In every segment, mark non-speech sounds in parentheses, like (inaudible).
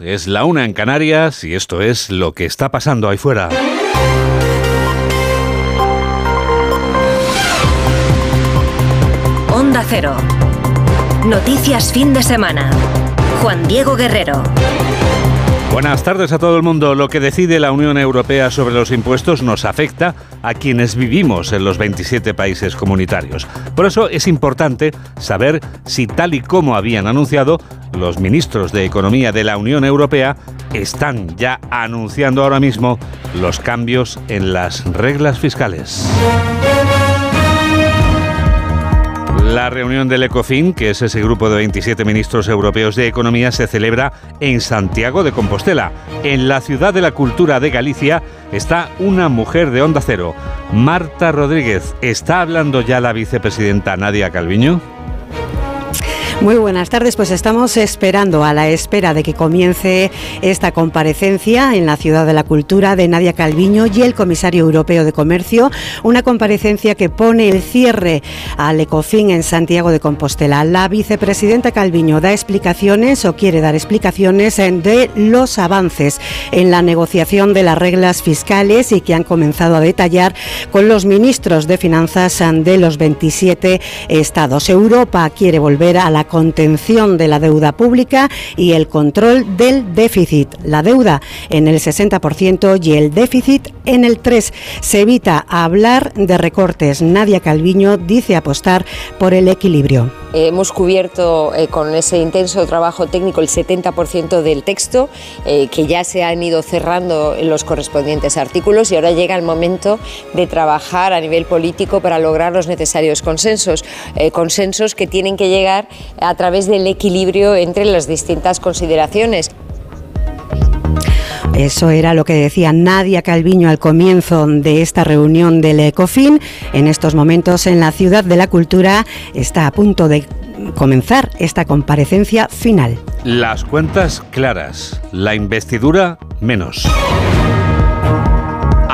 es la una en Canarias y esto es lo que está pasando ahí fuera. Onda Cero. Noticias fin de semana. Juan Diego Guerrero. Buenas tardes a todo el mundo. Lo que decide la Unión Europea sobre los impuestos nos afecta a quienes vivimos en los 27 países comunitarios. Por eso es importante saber si tal y como habían anunciado, los ministros de Economía de la Unión Europea están ya anunciando ahora mismo los cambios en las reglas fiscales. La reunión del ECOFIN, que es ese grupo de 27 ministros europeos de Economía, se celebra en Santiago de Compostela. En la ciudad de la cultura de Galicia está una mujer de Onda Cero, Marta Rodríguez. ¿Está hablando ya la vicepresidenta Nadia Calviño? Muy buenas tardes, pues estamos esperando a la espera de que comience esta comparecencia en la Ciudad de la Cultura de Nadia Calviño y el comisario europeo de Comercio, una comparecencia que pone el cierre al ECOFIN en Santiago de Compostela. La vicepresidenta Calviño da explicaciones o quiere dar explicaciones de los avances en la negociación de las reglas fiscales y que han comenzado a detallar con los ministros de Finanzas de los 27 estados. Europa quiere volver a la contención de la deuda pública y el control del déficit. La deuda en el 60% y el déficit en el 3%. Se evita hablar de recortes. Nadia Calviño dice apostar por el equilibrio. Hemos cubierto eh, con ese intenso trabajo técnico el 70% del texto, eh, que ya se han ido cerrando los correspondientes artículos y ahora llega el momento de trabajar a nivel político para lograr los necesarios consensos, eh, consensos que tienen que llegar a través del equilibrio entre las distintas consideraciones. Eso era lo que decía Nadia Calviño al comienzo de esta reunión del ECOFIN. En estos momentos en la Ciudad de la Cultura está a punto de comenzar esta comparecencia final. Las cuentas claras, la investidura menos.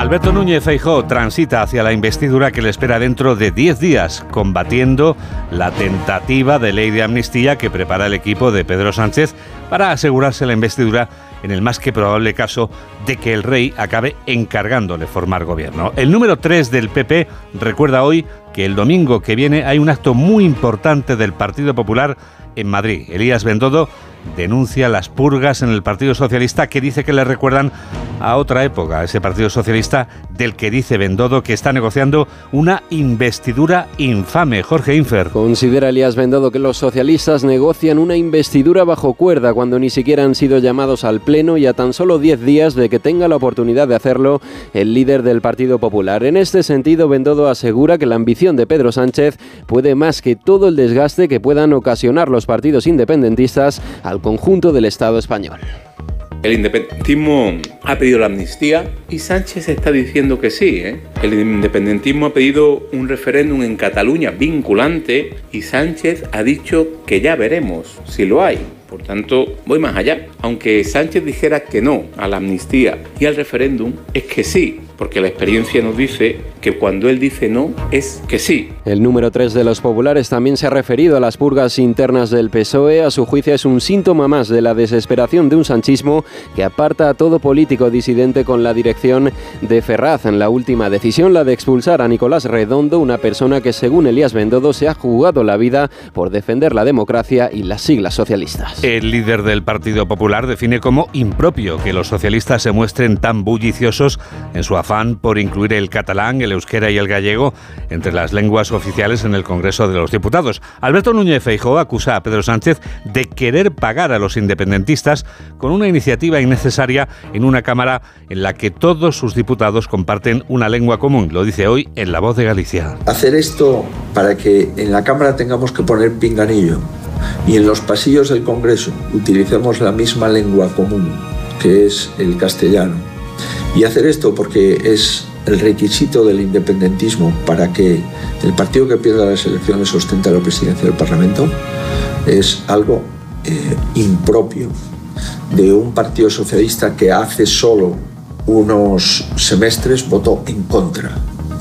Alberto Núñez Feijóo transita hacia la investidura que le espera dentro de 10 días, combatiendo la tentativa de ley de amnistía que prepara el equipo de Pedro Sánchez para asegurarse la investidura en el más que probable caso de que el rey acabe encargándole formar gobierno. El número 3 del PP recuerda hoy que el domingo que viene hay un acto muy importante del Partido Popular en Madrid. Elías Bendodo denuncia las purgas en el Partido Socialista que dice que le recuerdan a otra época, ese Partido Socialista del que dice Bendodo que está negociando una investidura infame. Jorge Infer. Considera Elías Bendodo que los socialistas negocian una investidura bajo cuerda cuando ni siquiera han sido llamados al Pleno y a tan solo 10 días de que tenga la oportunidad de hacerlo el líder del Partido Popular. En este sentido, Bendodo asegura que la ambición de Pedro Sánchez puede más que todo el desgaste que puedan ocasionar los partidos independentistas conjunto del Estado español. El independentismo ha pedido la amnistía y Sánchez está diciendo que sí. ¿eh? El independentismo ha pedido un referéndum en Cataluña vinculante y Sánchez ha dicho que ya veremos si lo hay. Por tanto, voy más allá. Aunque Sánchez dijera que no a la amnistía y al referéndum, es que sí, porque la experiencia nos dice que cuando él dice no, es que sí. El número 3 de los populares también se ha referido a las purgas internas del PSOE. A su juicio es un síntoma más de la desesperación de un sanchismo que aparta a todo político disidente con la dirección de Ferraz. En la última decisión, la de expulsar a Nicolás Redondo, una persona que según Elías Bendodo se ha jugado la vida por defender la democracia y las siglas socialistas. El líder del Partido Popular define como impropio que los socialistas se muestren tan bulliciosos en su afán por incluir el catalán, el euskera y el gallego entre las lenguas oficiales en el Congreso de los Diputados. Alberto Núñez Feijóo acusa a Pedro Sánchez de querer pagar a los independentistas con una iniciativa innecesaria en una Cámara en la que todos sus diputados comparten una lengua común. Lo dice hoy en La Voz de Galicia. Hacer esto para que en la Cámara tengamos que poner pinganillo y en los pasillos del Congreso utilicemos la misma lengua común, que es el castellano y hacer esto porque es el requisito del independentismo para que el partido que pierda las elecciones ostente la presidencia del Parlamento es algo eh, impropio de un partido socialista que hace solo unos semestres votó en contra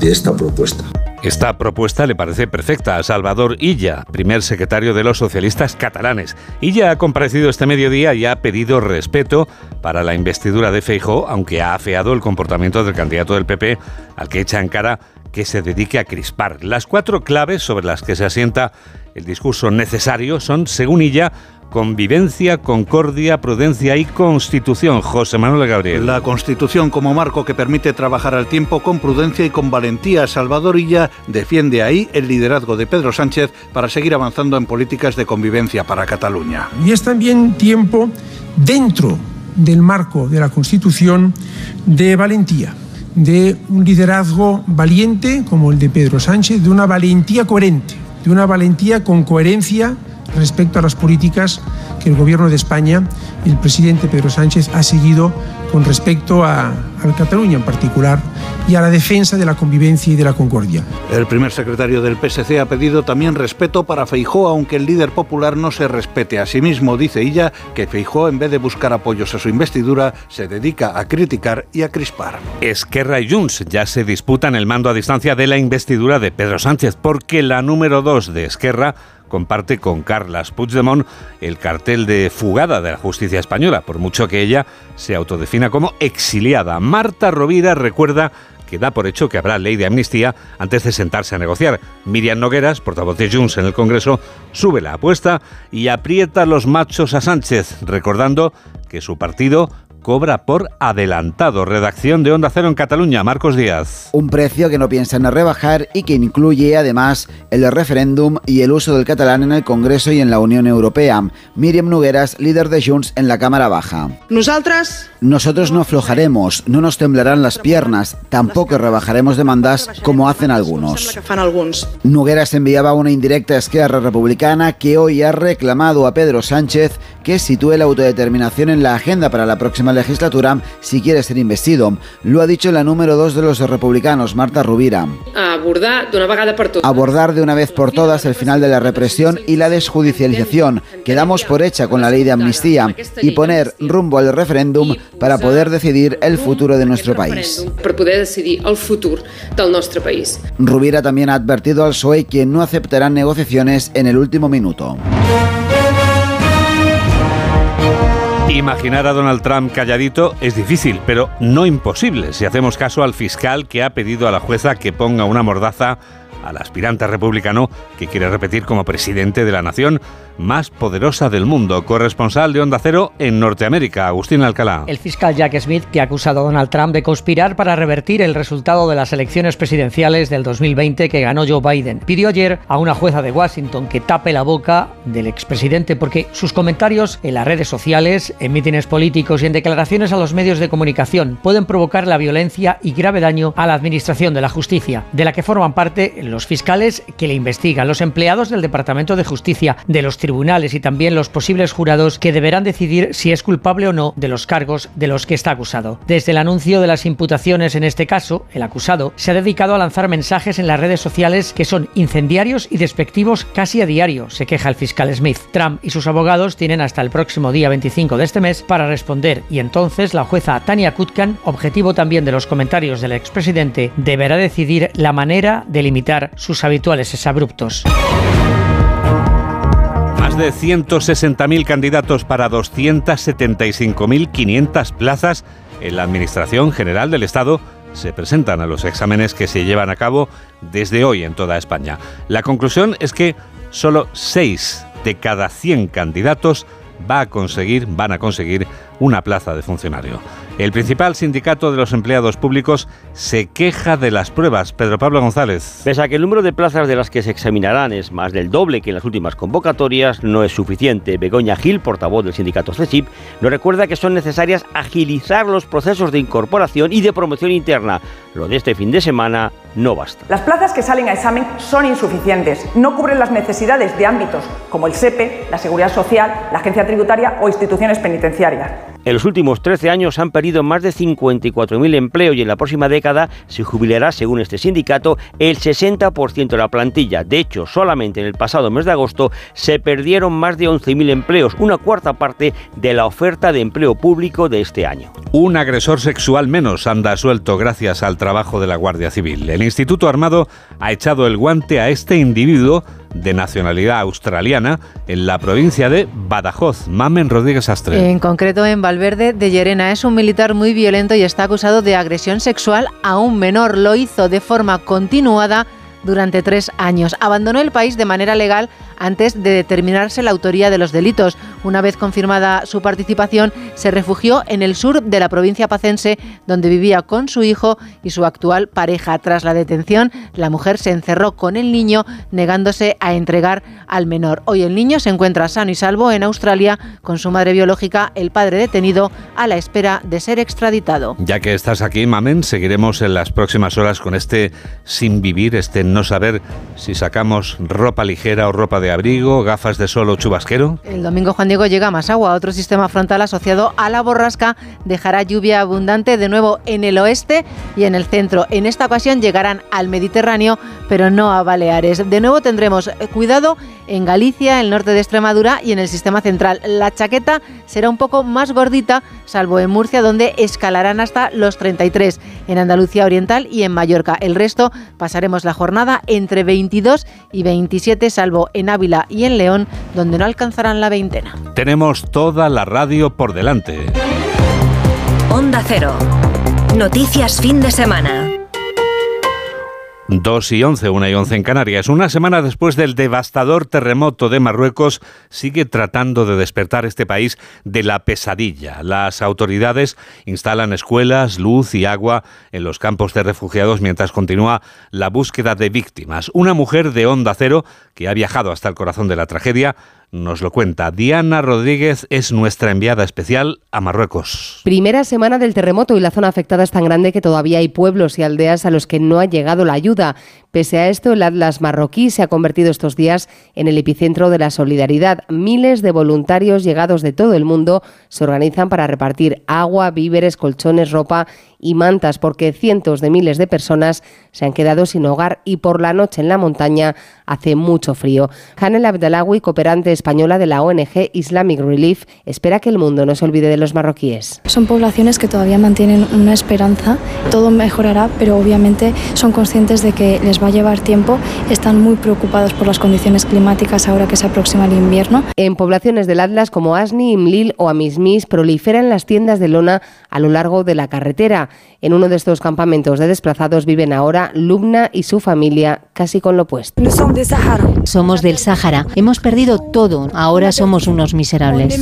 de esta propuesta. Esta propuesta le parece perfecta a Salvador Illa, primer secretario de los socialistas catalanes. Illa ha comparecido este mediodía y ha pedido respeto para la investidura de Feijó, aunque ha afeado el comportamiento del candidato del PP, al que echa en cara que se dedique a crispar. Las cuatro claves sobre las que se asienta el discurso necesario son, según Illa, Convivencia, concordia, prudencia y constitución. José Manuel Gabriel. La constitución como marco que permite trabajar al tiempo con prudencia y con valentía. Salvadorilla defiende ahí el liderazgo de Pedro Sánchez para seguir avanzando en políticas de convivencia para Cataluña. Y es también tiempo dentro del marco de la constitución de valentía de un liderazgo valiente como el de Pedro Sánchez, de una valentía coherente, de una valentía con coherencia respecto a las políticas que el Gobierno de España y el presidente Pedro Sánchez ha seguido con respecto a, a Cataluña en particular y a la defensa de la convivencia y de la concordia. El primer secretario del PSC ha pedido también respeto para Feijó, aunque el líder popular no se respete a sí mismo. Dice ella que Feijó, en vez de buscar apoyos a su investidura, se dedica a criticar y a crispar. Esquerra y Junts ya se disputan el mando a distancia de la investidura de Pedro Sánchez, porque la número dos de Esquerra comparte con Carlas Puigdemont el cartel de fugada de la justicia española, por mucho que ella se autodefina como exiliada. Marta Rovira recuerda que da por hecho que habrá ley de amnistía antes de sentarse a negociar. Miriam Nogueras, portavoz de Junts en el Congreso, sube la apuesta y aprieta los machos a Sánchez, recordando que su partido cobra por adelantado. Redacción de Onda Cero en Cataluña, Marcos Díaz. Un precio que no piensan rebajar y que incluye además el referéndum y el uso del catalán en el Congreso y en la Unión Europea. Miriam Nogueras, líder de Junts en la Cámara Baja. Nosotras Nosotros no aflojaremos, no nos temblarán las piernas, tampoco rebajaremos demandas como hacen algunos. Nogueras enviaba una indirecta a Esquerra Republicana que hoy ha reclamado a Pedro Sánchez que sitúe la autodeterminación en la agenda para la próxima legislatura si quiere ser investido. Lo ha dicho la número dos de los republicanos, Marta Rubira. abordar vegada de una vez por todas el final de la represión y la desjudicialización que damos por hecha con la ley de amnistía y poner rumbo al referéndum para poder decidir el futuro de nuestro país. per poder decidir el futur del nostre país. Rubira también ha advertido al PSOE que no aceptarán negociaciones en el último minuto. Imaginar a Donald Trump calladito es difícil, pero no imposible si hacemos caso al fiscal que ha pedido a la jueza que ponga una mordaza al aspirante republicano que quiere repetir como presidente de la nación más poderosa del mundo. Corresponsal de Onda Cero en Norteamérica, Agustín Alcalá. El fiscal Jack Smith, que ha acusado a Donald Trump de conspirar para revertir el resultado de las elecciones presidenciales del 2020 que ganó Joe Biden, pidió ayer a una jueza de Washington que tape la boca del expresidente porque sus comentarios en las redes sociales, en mítines políticos y en declaraciones a los medios de comunicación pueden provocar la violencia y grave daño a la administración de la justicia, de la que forman parte los fiscales que le investigan, los empleados del Departamento de Justicia, de los tribunales y también los posibles jurados que deberán decidir si es culpable o no de los cargos de los que está acusado. Desde el anuncio de las imputaciones en este caso, el acusado se ha dedicado a lanzar mensajes en las redes sociales que son incendiarios y despectivos casi a diario, se queja el fiscal Smith. Trump y sus abogados tienen hasta el próximo día 25 de este mes para responder y entonces la jueza Tania Kutkan, objetivo también de los comentarios del expresidente, deberá decidir la manera de limitar sus habituales exabruptos. Más de 160.000 candidatos para 275.500 plazas en la Administración General del Estado se presentan a los exámenes que se llevan a cabo desde hoy en toda España. La conclusión es que solo 6 de cada 100 candidatos va a conseguir, van a conseguir una plaza de funcionario. El principal sindicato de los empleados públicos se queja de las pruebas. Pedro Pablo González. Pese a que el número de plazas de las que se examinarán es más del doble que en las últimas convocatorias, no es suficiente. Begoña Gil, portavoz del sindicato CESIP, nos recuerda que son necesarias agilizar los procesos de incorporación y de promoción interna. Lo de este fin de semana no basta. Las plazas que salen a examen son insuficientes, no cubren las necesidades de ámbitos como el SEPE, la Seguridad Social, la Agencia Tributaria o instituciones penitenciarias. En los últimos 13 años han perdido más de 54.000 empleos y en la próxima década se jubilará, según este sindicato, el 60% de la plantilla. De hecho, solamente en el pasado mes de agosto se perdieron más de 11.000 empleos, una cuarta parte de la oferta de empleo público de este año. Un agresor sexual menos anda suelto gracias al trabajo de la Guardia Civil. El Instituto Armado ha echado el guante a este individuo de nacionalidad australiana en la provincia de Badajoz. Mamen Rodríguez Astre. En concreto en Valverde de Llerena. Es un militar muy violento y está acusado de agresión sexual a un menor. Lo hizo de forma continuada durante tres años. Abandonó el país de manera legal antes de determinarse la autoría de los delitos. Una vez confirmada su participación, se refugió en el sur de la provincia pacense, donde vivía con su hijo y su actual pareja. Tras la detención, la mujer se encerró con el niño, negándose a entregar al menor. Hoy el niño se encuentra sano y salvo en Australia con su madre biológica, el padre detenido, a la espera de ser extraditado. Ya que estás aquí, Mamen, seguiremos en las próximas horas con este sin vivir, este no saber si sacamos ropa ligera o ropa de abrigo, gafas de sol o chubasquero. El domingo Juan Diego llega más agua. Otro sistema frontal asociado a la borrasca dejará lluvia abundante de nuevo en el oeste y en el centro. En esta ocasión llegarán al Mediterráneo, pero no a Baleares. De nuevo tendremos cuidado en Galicia, el norte de Extremadura y en el sistema central. La chaqueta será un poco más gordita, salvo en Murcia, donde escalarán hasta los 33, en Andalucía Oriental y en Mallorca. El resto pasaremos la jornada entre 22 y 27, salvo en Ávila y en León, donde no alcanzarán la veintena. Tenemos toda la radio por delante. Onda Cero. Noticias fin de semana. 2 y 11, 1 y 11 en Canarias. Una semana después del devastador terremoto de Marruecos, sigue tratando de despertar este país de la pesadilla. Las autoridades instalan escuelas, luz y agua en los campos de refugiados mientras continúa la búsqueda de víctimas. Una mujer de Onda Cero, que ha viajado hasta el corazón de la tragedia, nos lo cuenta. Diana Rodríguez es nuestra enviada especial a Marruecos. Primera semana del terremoto y la zona afectada es tan grande que todavía hay pueblos y aldeas a los que no ha llegado la ayuda. Pese a esto, el Atlas marroquí se ha convertido estos días en el epicentro de la solidaridad. Miles de voluntarios llegados de todo el mundo se organizan para repartir agua, víveres, colchones, ropa y mantas porque cientos de miles de personas se han quedado sin hogar y por la noche en la montaña hace mucho frío. Hanel Abdelawi, cooperante española de la ONG Islamic Relief, espera que el mundo no se olvide de los marroquíes. Son poblaciones que todavía mantienen una esperanza, todo mejorará, pero obviamente son conscientes de que les va a llevar tiempo, están muy preocupados por las condiciones climáticas ahora que se aproxima el invierno. En poblaciones del Atlas como Asni, Imlil o Amismis proliferan las tiendas de lona a lo largo de la carretera. En uno de estos campamentos de desplazados viven ahora Lubna y su familia casi con lo opuesto. Somos del Sáhara. Hemos perdido todo. Ahora somos unos miserables.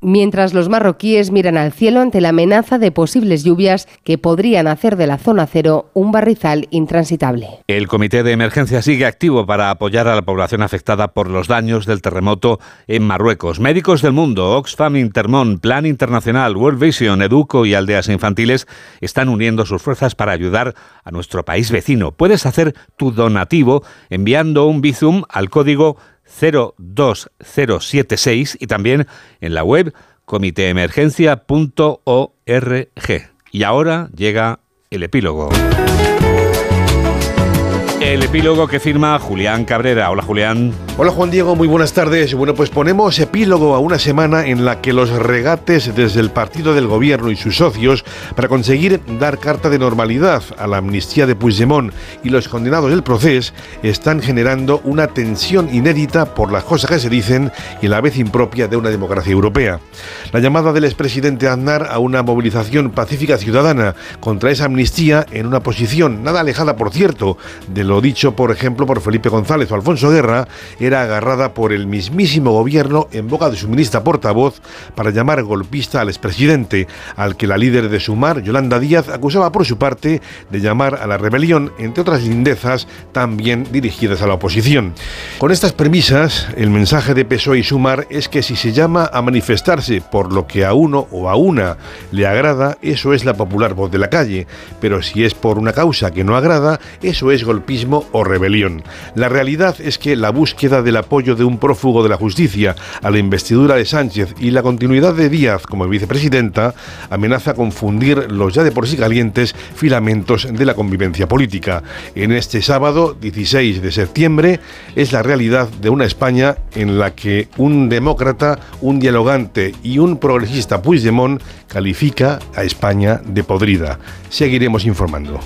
Mientras los marroquíes miran al cielo ante la amenaza de posibles lluvias que podrían hacer de la zona cero un barrizal intransitable. El comité de emergencia sigue activo para apoyar a la población afectada por los daños del terremoto en Marruecos. Médicos del mundo, Oxfam Intermón, Plan Internacional, World Vision, Educo y Aldeas Infantiles están uniendo sus fuerzas para ayudar a nuestro país vecino. Puedes hacer tu donativo enviando un Bizum al código 02076 y también en la web comiteemergencia.org. Y ahora llega el epílogo. El epílogo que firma Julián Cabrera. Hola Julián. Hola Juan Diego, muy buenas tardes. Bueno, pues ponemos epílogo a una semana en la que los regates desde el partido del gobierno y sus socios para conseguir dar carta de normalidad a la amnistía de Puigdemont y los condenados del proceso están generando una tensión inédita por las cosas que se dicen y la vez impropia de una democracia europea. La llamada del expresidente Aznar a una movilización pacífica ciudadana contra esa amnistía en una posición nada alejada, por cierto, de lo dicho, por ejemplo, por Felipe González o Alfonso Guerra, era agarrada por el mismísimo gobierno en boca de su ministra portavoz para llamar golpista al expresidente, al que la líder de Sumar, Yolanda Díaz, acusaba por su parte de llamar a la rebelión, entre otras lindezas también dirigidas a la oposición. Con estas premisas, el mensaje de PSOE y Sumar es que si se llama a manifestarse por lo que a uno o a una le agrada, eso es la popular voz de la calle, pero si es por una causa que no agrada, eso es golpismo o rebelión. La realidad es que la búsqueda del apoyo de un prófugo de la justicia a la investidura de Sánchez y la continuidad de Díaz como vicepresidenta amenaza confundir los ya de por sí calientes filamentos de la convivencia política. En este sábado, 16 de septiembre, es la realidad de una España en la que un demócrata, un dialogante y un progresista Puigdemont califica a España de podrida. Seguiremos informando.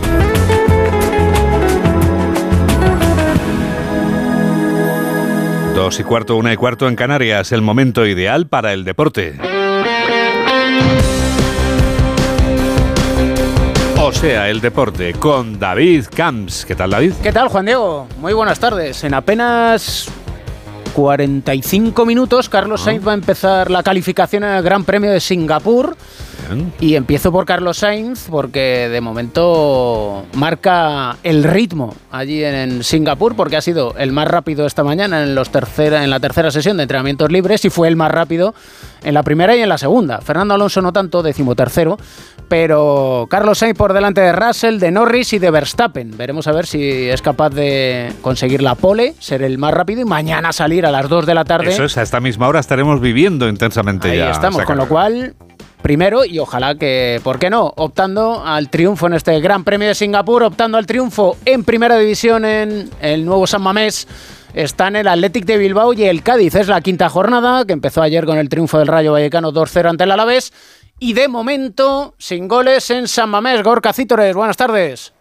Dos y cuarto, una y cuarto en Canarias, el momento ideal para el deporte. O sea, el deporte con David Camps. ¿Qué tal, David? ¿Qué tal, Juan Diego? Muy buenas tardes. En apenas 45 minutos, Carlos Sainz va a empezar la calificación en el Gran Premio de Singapur. Y empiezo por Carlos Sainz porque de momento marca el ritmo allí en Singapur porque ha sido el más rápido esta mañana en, los tercera, en la tercera sesión de entrenamientos libres y fue el más rápido en la primera y en la segunda. Fernando Alonso no tanto, decimotercero, pero Carlos Sainz por delante de Russell, de Norris y de Verstappen. Veremos a ver si es capaz de conseguir la pole, ser el más rápido y mañana salir a las 2 de la tarde. Eso es, a esta misma hora estaremos viviendo intensamente Ahí ya. estamos, con lo cual primero y ojalá que, ¿por qué no? Optando al triunfo en este Gran Premio de Singapur, optando al triunfo en Primera División en el nuevo San Mamés. Están el Athletic de Bilbao y el Cádiz. Es la quinta jornada que empezó ayer con el triunfo del Rayo Vallecano 2-0 ante el Alavés. Y de momento, sin goles en San Mamés. Gorka Cítores, buenas tardes.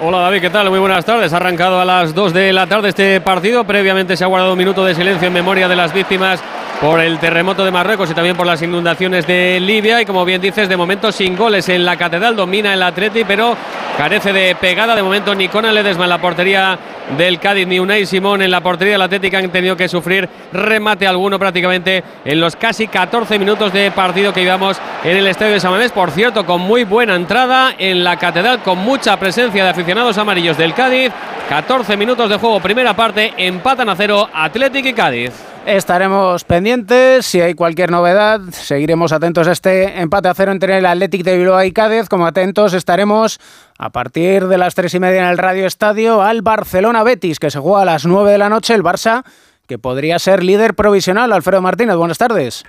Hola David, ¿qué tal? Muy buenas tardes. Ha arrancado a las 2 de la tarde este partido. Previamente se ha guardado un minuto de silencio en memoria de las víctimas por el terremoto de Marruecos y también por las inundaciones de Libia. Y como bien dices, de momento sin goles en la catedral, domina el Atleti, pero carece de pegada. De momento ni Conan Ledesma en la portería del Cádiz ni Unai Simón en la portería del Atlético han tenido que sufrir remate alguno prácticamente en los casi 14 minutos de partido que llevamos en el estadio de Samamés. Por cierto, con muy buena entrada en la catedral, con mucha presencia de aficionados amarillos del Cádiz. 14 minutos de juego, primera parte, empatan a cero Atlético y Cádiz. Estaremos pendientes, si hay cualquier novedad, seguiremos atentos a este empate a cero entre el Athletic de Bilbao y Cádiz, como atentos estaremos a partir de las tres y media en el Radio Estadio al Barcelona Betis, que se juega a las nueve de la noche, el Barça, que podría ser líder provisional. Alfredo Martínez, buenas tardes.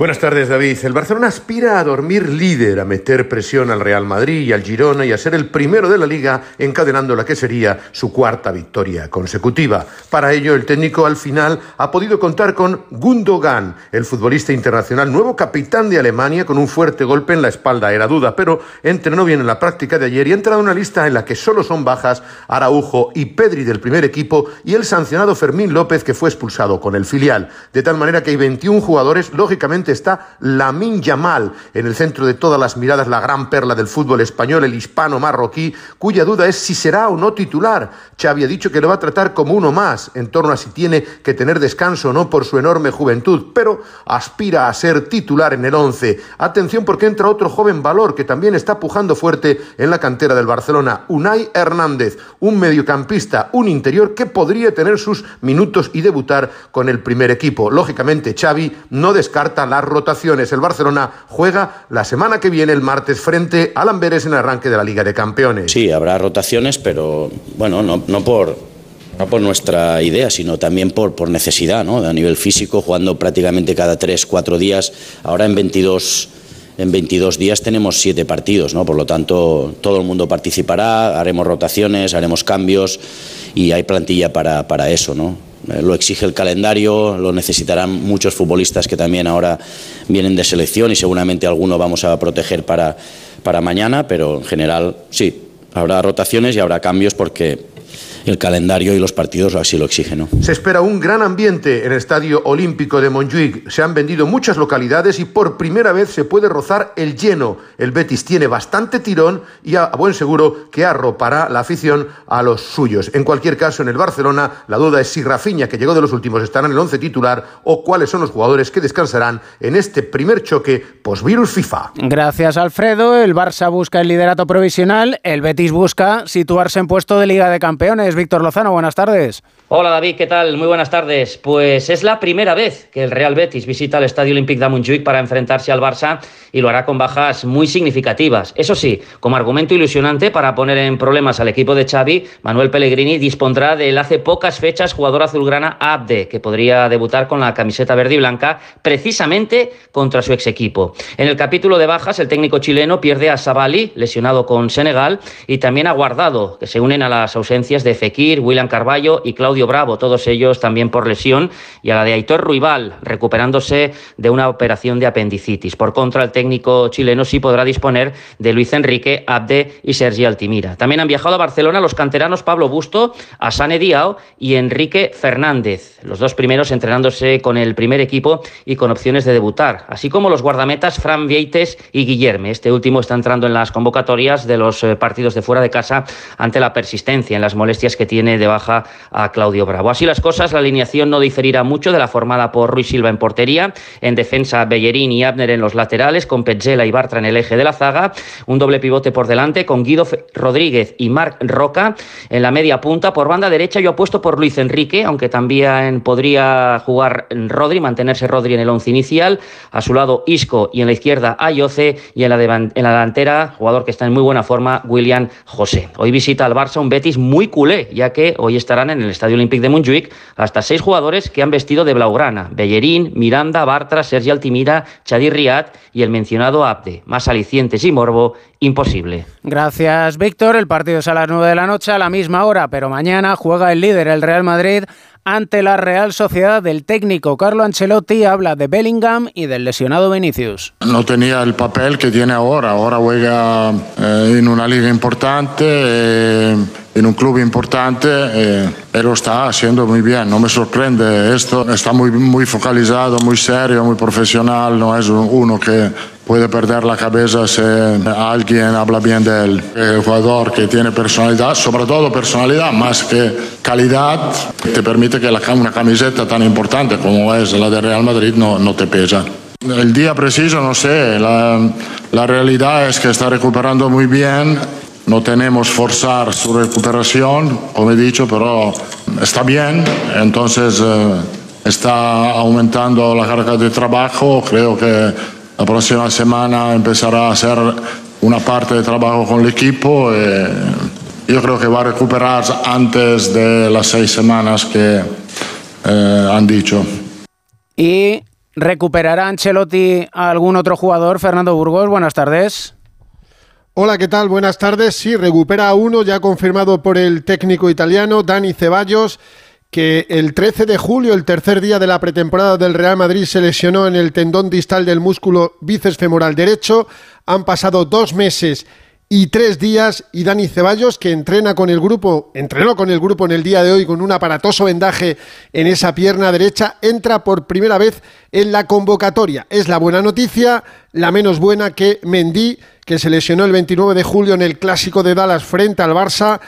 Buenas tardes, David. El Barcelona aspira a dormir líder, a meter presión al Real Madrid y al Girona y a ser el primero de la liga, encadenando la que sería su cuarta victoria consecutiva. Para ello, el técnico al final ha podido contar con Gundogan, el futbolista internacional, nuevo capitán de Alemania, con un fuerte golpe en la espalda. Era duda, pero entrenó bien en la práctica de ayer y ha entrado en una lista en la que solo son bajas Araujo y Pedri del primer equipo y el sancionado Fermín López, que fue expulsado con el filial. De tal manera que hay 21 jugadores, lógicamente está Lamin Yamal en el centro de todas las miradas, la gran perla del fútbol español, el hispano marroquí, cuya duda es si será o no titular. Xavi ha dicho que lo va a tratar como uno más, en torno a si tiene que tener descanso o no por su enorme juventud, pero aspira a ser titular en el 11. Atención porque entra otro joven valor que también está pujando fuerte en la cantera del Barcelona, Unai Hernández, un mediocampista, un interior que podría tener sus minutos y debutar con el primer equipo. Lógicamente, Xavi no descarta la rotaciones. El Barcelona juega la semana que viene, el martes, frente al Amberes en el arranque de la Liga de Campeones. Sí, habrá rotaciones, pero bueno, no, por, nuestra idea, sino también por, necesidad, ¿no? A nivel físico, jugando prácticamente cada tres, cuatro días. Ahora en 22, en 22 días tenemos siete partidos, ¿no? Por lo tanto, todo el mundo participará, haremos rotaciones, haremos cambios y hay plantilla para, para eso, ¿no? Eh, lo exige el calendario, lo necesitarán muchos futbolistas que también ahora vienen de selección y seguramente alguno vamos a proteger para, para mañana, pero en general sí, habrá rotaciones y habrá cambios porque el calendario y los partidos así lo exigen. ¿no? Se espera un gran ambiente en el Estadio Olímpico de Montjuic. Se han vendido muchas localidades y por primera vez se puede rozar el lleno. El Betis tiene bastante tirón y a buen seguro que arropará la afición a los suyos. En cualquier caso, en el Barcelona, la duda es si Rafinha, que llegó de los últimos, estará en el once titular o cuáles son los jugadores que descansarán en este primer choque post-virus FIFA. Gracias, Alfredo. El Barça busca el liderato provisional. El Betis busca situarse en puesto de Liga de Campeones. Víctor Lozano, buenas tardes. Hola David, ¿qué tal? Muy buenas tardes. Pues es la primera vez que el Real Betis visita el Estadio Olímpic de Montjuic para enfrentarse al Barça y lo hará con bajas muy significativas. Eso sí, como argumento ilusionante para poner en problemas al equipo de Xavi, Manuel Pellegrini dispondrá del hace pocas fechas jugador azulgrana Abde, que podría debutar con la camiseta verde y blanca precisamente contra su ex equipo. En el capítulo de bajas, el técnico chileno pierde a Sabali, lesionado con Senegal, y también a Guardado, que se unen a las ausencias de Fekir, William Carballo y Claudio Bravo, todos ellos también por lesión, y a la de Aitor Ruibal, recuperándose de una operación de apendicitis. Por contra, el técnico chileno sí podrá disponer de Luis Enrique, Abde y Sergi Altimira. También han viajado a Barcelona los canteranos Pablo Busto, Asane Diao y Enrique Fernández, los dos primeros entrenándose con el primer equipo y con opciones de debutar, así como los guardametas Fran Vieites y Guillerme. Este último está entrando en las convocatorias de los eh, partidos de fuera de casa ante la persistencia en las molestias que tiene de baja a Claudio Bravo. Así las cosas, la alineación no diferirá mucho de la formada por Ruiz Silva en portería, en defensa Bellerín y Abner en los laterales, con Petzela y Bartra en el eje de la zaga, un doble pivote por delante con Guido Rodríguez y Marc Roca en la media punta. Por banda derecha yo apuesto por Luis Enrique, aunque también podría jugar Rodri, mantenerse Rodri en el once inicial. A su lado Isco y en la izquierda Ayoce y en la, en la delantera, jugador que está en muy buena forma, William José. Hoy visita al Barça un Betis muy culé, ya que hoy estarán en el Estadio Olímpico de Montjuic hasta seis jugadores que han vestido de blaugrana. Bellerín, Miranda, Bartra, Sergi Altimira, Chadi Riad y el mencionado Abde. Más alicientes y morbo, imposible. Gracias, Víctor. El partido es a las 9 de la noche, a la misma hora, pero mañana juega el líder, el Real Madrid, ante la Real Sociedad del técnico Carlo Ancelotti habla de Bellingham y del lesionado Vinicius. No tenía el papel que tiene ahora, ahora juega eh, en una liga importante, eh, en un club importante, eh, pero está haciendo muy bien, no me sorprende esto, está muy, muy focalizado, muy serio, muy profesional, no es uno que puede perder la cabeza si alguien habla bien de él. El jugador que tiene personalidad, sobre todo personalidad más que calidad, te permite que una camiseta tan importante como es la de Real Madrid no, no te pesa. El día preciso no sé, la, la realidad es que está recuperando muy bien, no tenemos forzar su recuperación, como he dicho, pero está bien, entonces eh, está aumentando la carga de trabajo, creo que la próxima semana empezará a hacer una parte de trabajo con el equipo. Eh, yo creo que va a recuperar antes de las seis semanas que eh, han dicho. ¿Y recuperará Ancelotti a algún otro jugador? Fernando Burgos, buenas tardes. Hola, ¿qué tal? Buenas tardes. Sí, recupera a uno ya confirmado por el técnico italiano, Dani Ceballos que el 13 de julio, el tercer día de la pretemporada del Real Madrid, se lesionó en el tendón distal del músculo bíceps femoral derecho. Han pasado dos meses y tres días y Dani Ceballos, que entrena con el grupo, entrenó con el grupo en el día de hoy con un aparatoso vendaje en esa pierna derecha, entra por primera vez en la convocatoria. Es la buena noticia, la menos buena que Mendy, que se lesionó el 29 de julio en el clásico de Dallas frente al Barça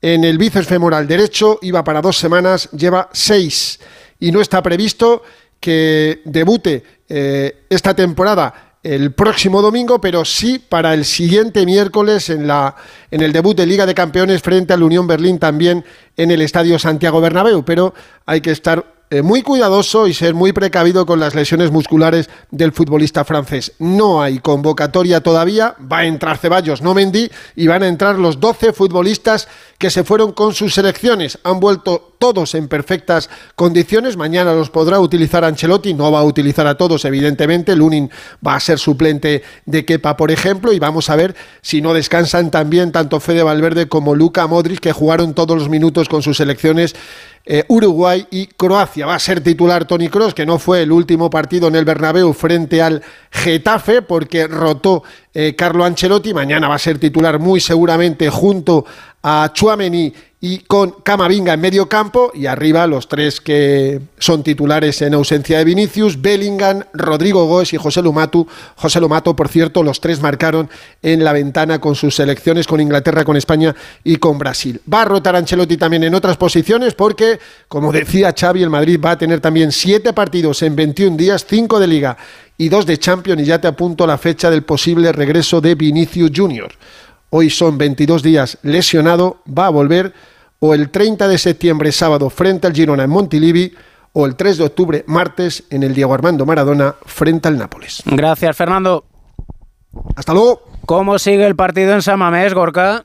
en el bíceps femoral derecho, iba para dos semanas, lleva seis y no está previsto que debute eh, esta temporada el próximo domingo, pero sí para el siguiente miércoles en, la, en el debut de Liga de Campeones frente al Unión Berlín también en el Estadio Santiago Bernabéu, pero hay que estar eh, muy cuidadoso y ser muy precavido con las lesiones musculares del futbolista francés. No hay convocatoria todavía, va a entrar Ceballos, no Mendy, y van a entrar los 12 futbolistas que se fueron con sus selecciones. Han vuelto todos en perfectas condiciones. Mañana los podrá utilizar Ancelotti, no va a utilizar a todos, evidentemente. Lunin va a ser suplente de Kepa, por ejemplo, y vamos a ver si no descansan también tanto Fede Valverde como Luca Modric, que jugaron todos los minutos con sus selecciones eh, Uruguay y Croacia. Va a ser titular Tony Cross, que no fue el último partido en el Bernabéu frente al Getafe, porque rotó eh, Carlo Ancelotti. Mañana va a ser titular muy seguramente junto a Chuameni y con Camavinga en medio campo y arriba los tres que son titulares en ausencia de Vinicius, Bellingham, Rodrigo Góes y José Lumato. José Lumato, por cierto, los tres marcaron en la ventana con sus selecciones con Inglaterra, con España y con Brasil. Va a rotar Ancelotti también en otras posiciones porque, como decía Xavi, el Madrid va a tener también siete partidos en 21 días, cinco de Liga y dos de Champions y ya te apunto la fecha del posible regreso de Vinicius Junior. Hoy son 22 días lesionado, va a volver o el 30 de septiembre sábado frente al Girona en Montilivi o el 3 de octubre martes en el Diego Armando Maradona frente al Nápoles. Gracias, Fernando. Hasta luego. ¿Cómo sigue el partido en Samamés, Gorka?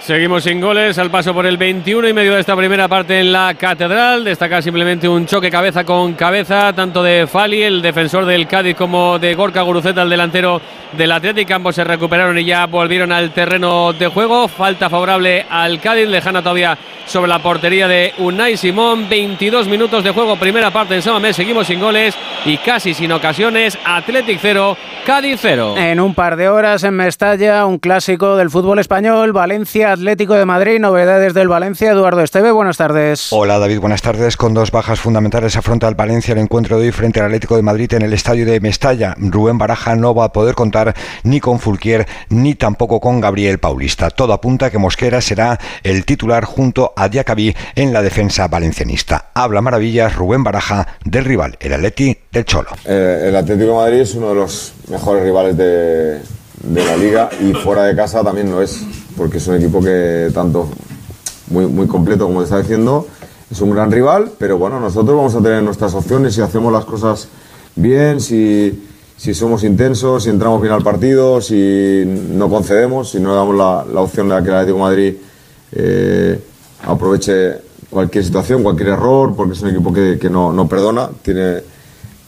Seguimos sin goles al paso por el 21 y medio de esta primera parte en la Catedral. Destaca simplemente un choque cabeza con cabeza, tanto de Fali, el defensor del Cádiz, como de Gorka Guruceta, el delantero del Atlético. Ambos se recuperaron y ya volvieron al terreno de juego. Falta favorable al Cádiz, lejana todavía sobre la portería de Unai Simón. 22 minutos de juego, primera parte en Samamés. Seguimos sin goles y casi sin ocasiones. Atlético 0, Cádiz 0. En un par de horas en Mestalla, un clásico del fútbol español, Valencia Atlético de Madrid, novedades del Valencia. Eduardo Esteve, buenas tardes. Hola David, buenas tardes. Con dos bajas fundamentales afronta el Valencia el encuentro de hoy frente al Atlético de Madrid en el estadio de Mestalla. Rubén Baraja no va a poder contar ni con Fulquier ni tampoco con Gabriel Paulista. Todo apunta que Mosquera será el titular junto a Diacabí en la defensa valencianista. Habla maravillas Rubén Baraja del rival, el Atleti del Cholo. Eh, el Atlético de Madrid es uno de los mejores rivales de, de la liga y fuera de casa también lo es porque es un equipo que tanto muy, muy completo como te está diciendo, es un gran rival, pero bueno, nosotros vamos a tener nuestras opciones si hacemos las cosas bien, si, si somos intensos, si entramos bien al partido, si no concedemos, si no damos la, la opción de que el Atlético de Madrid eh, aproveche cualquier situación, cualquier error, porque es un equipo que, que no, no perdona, tiene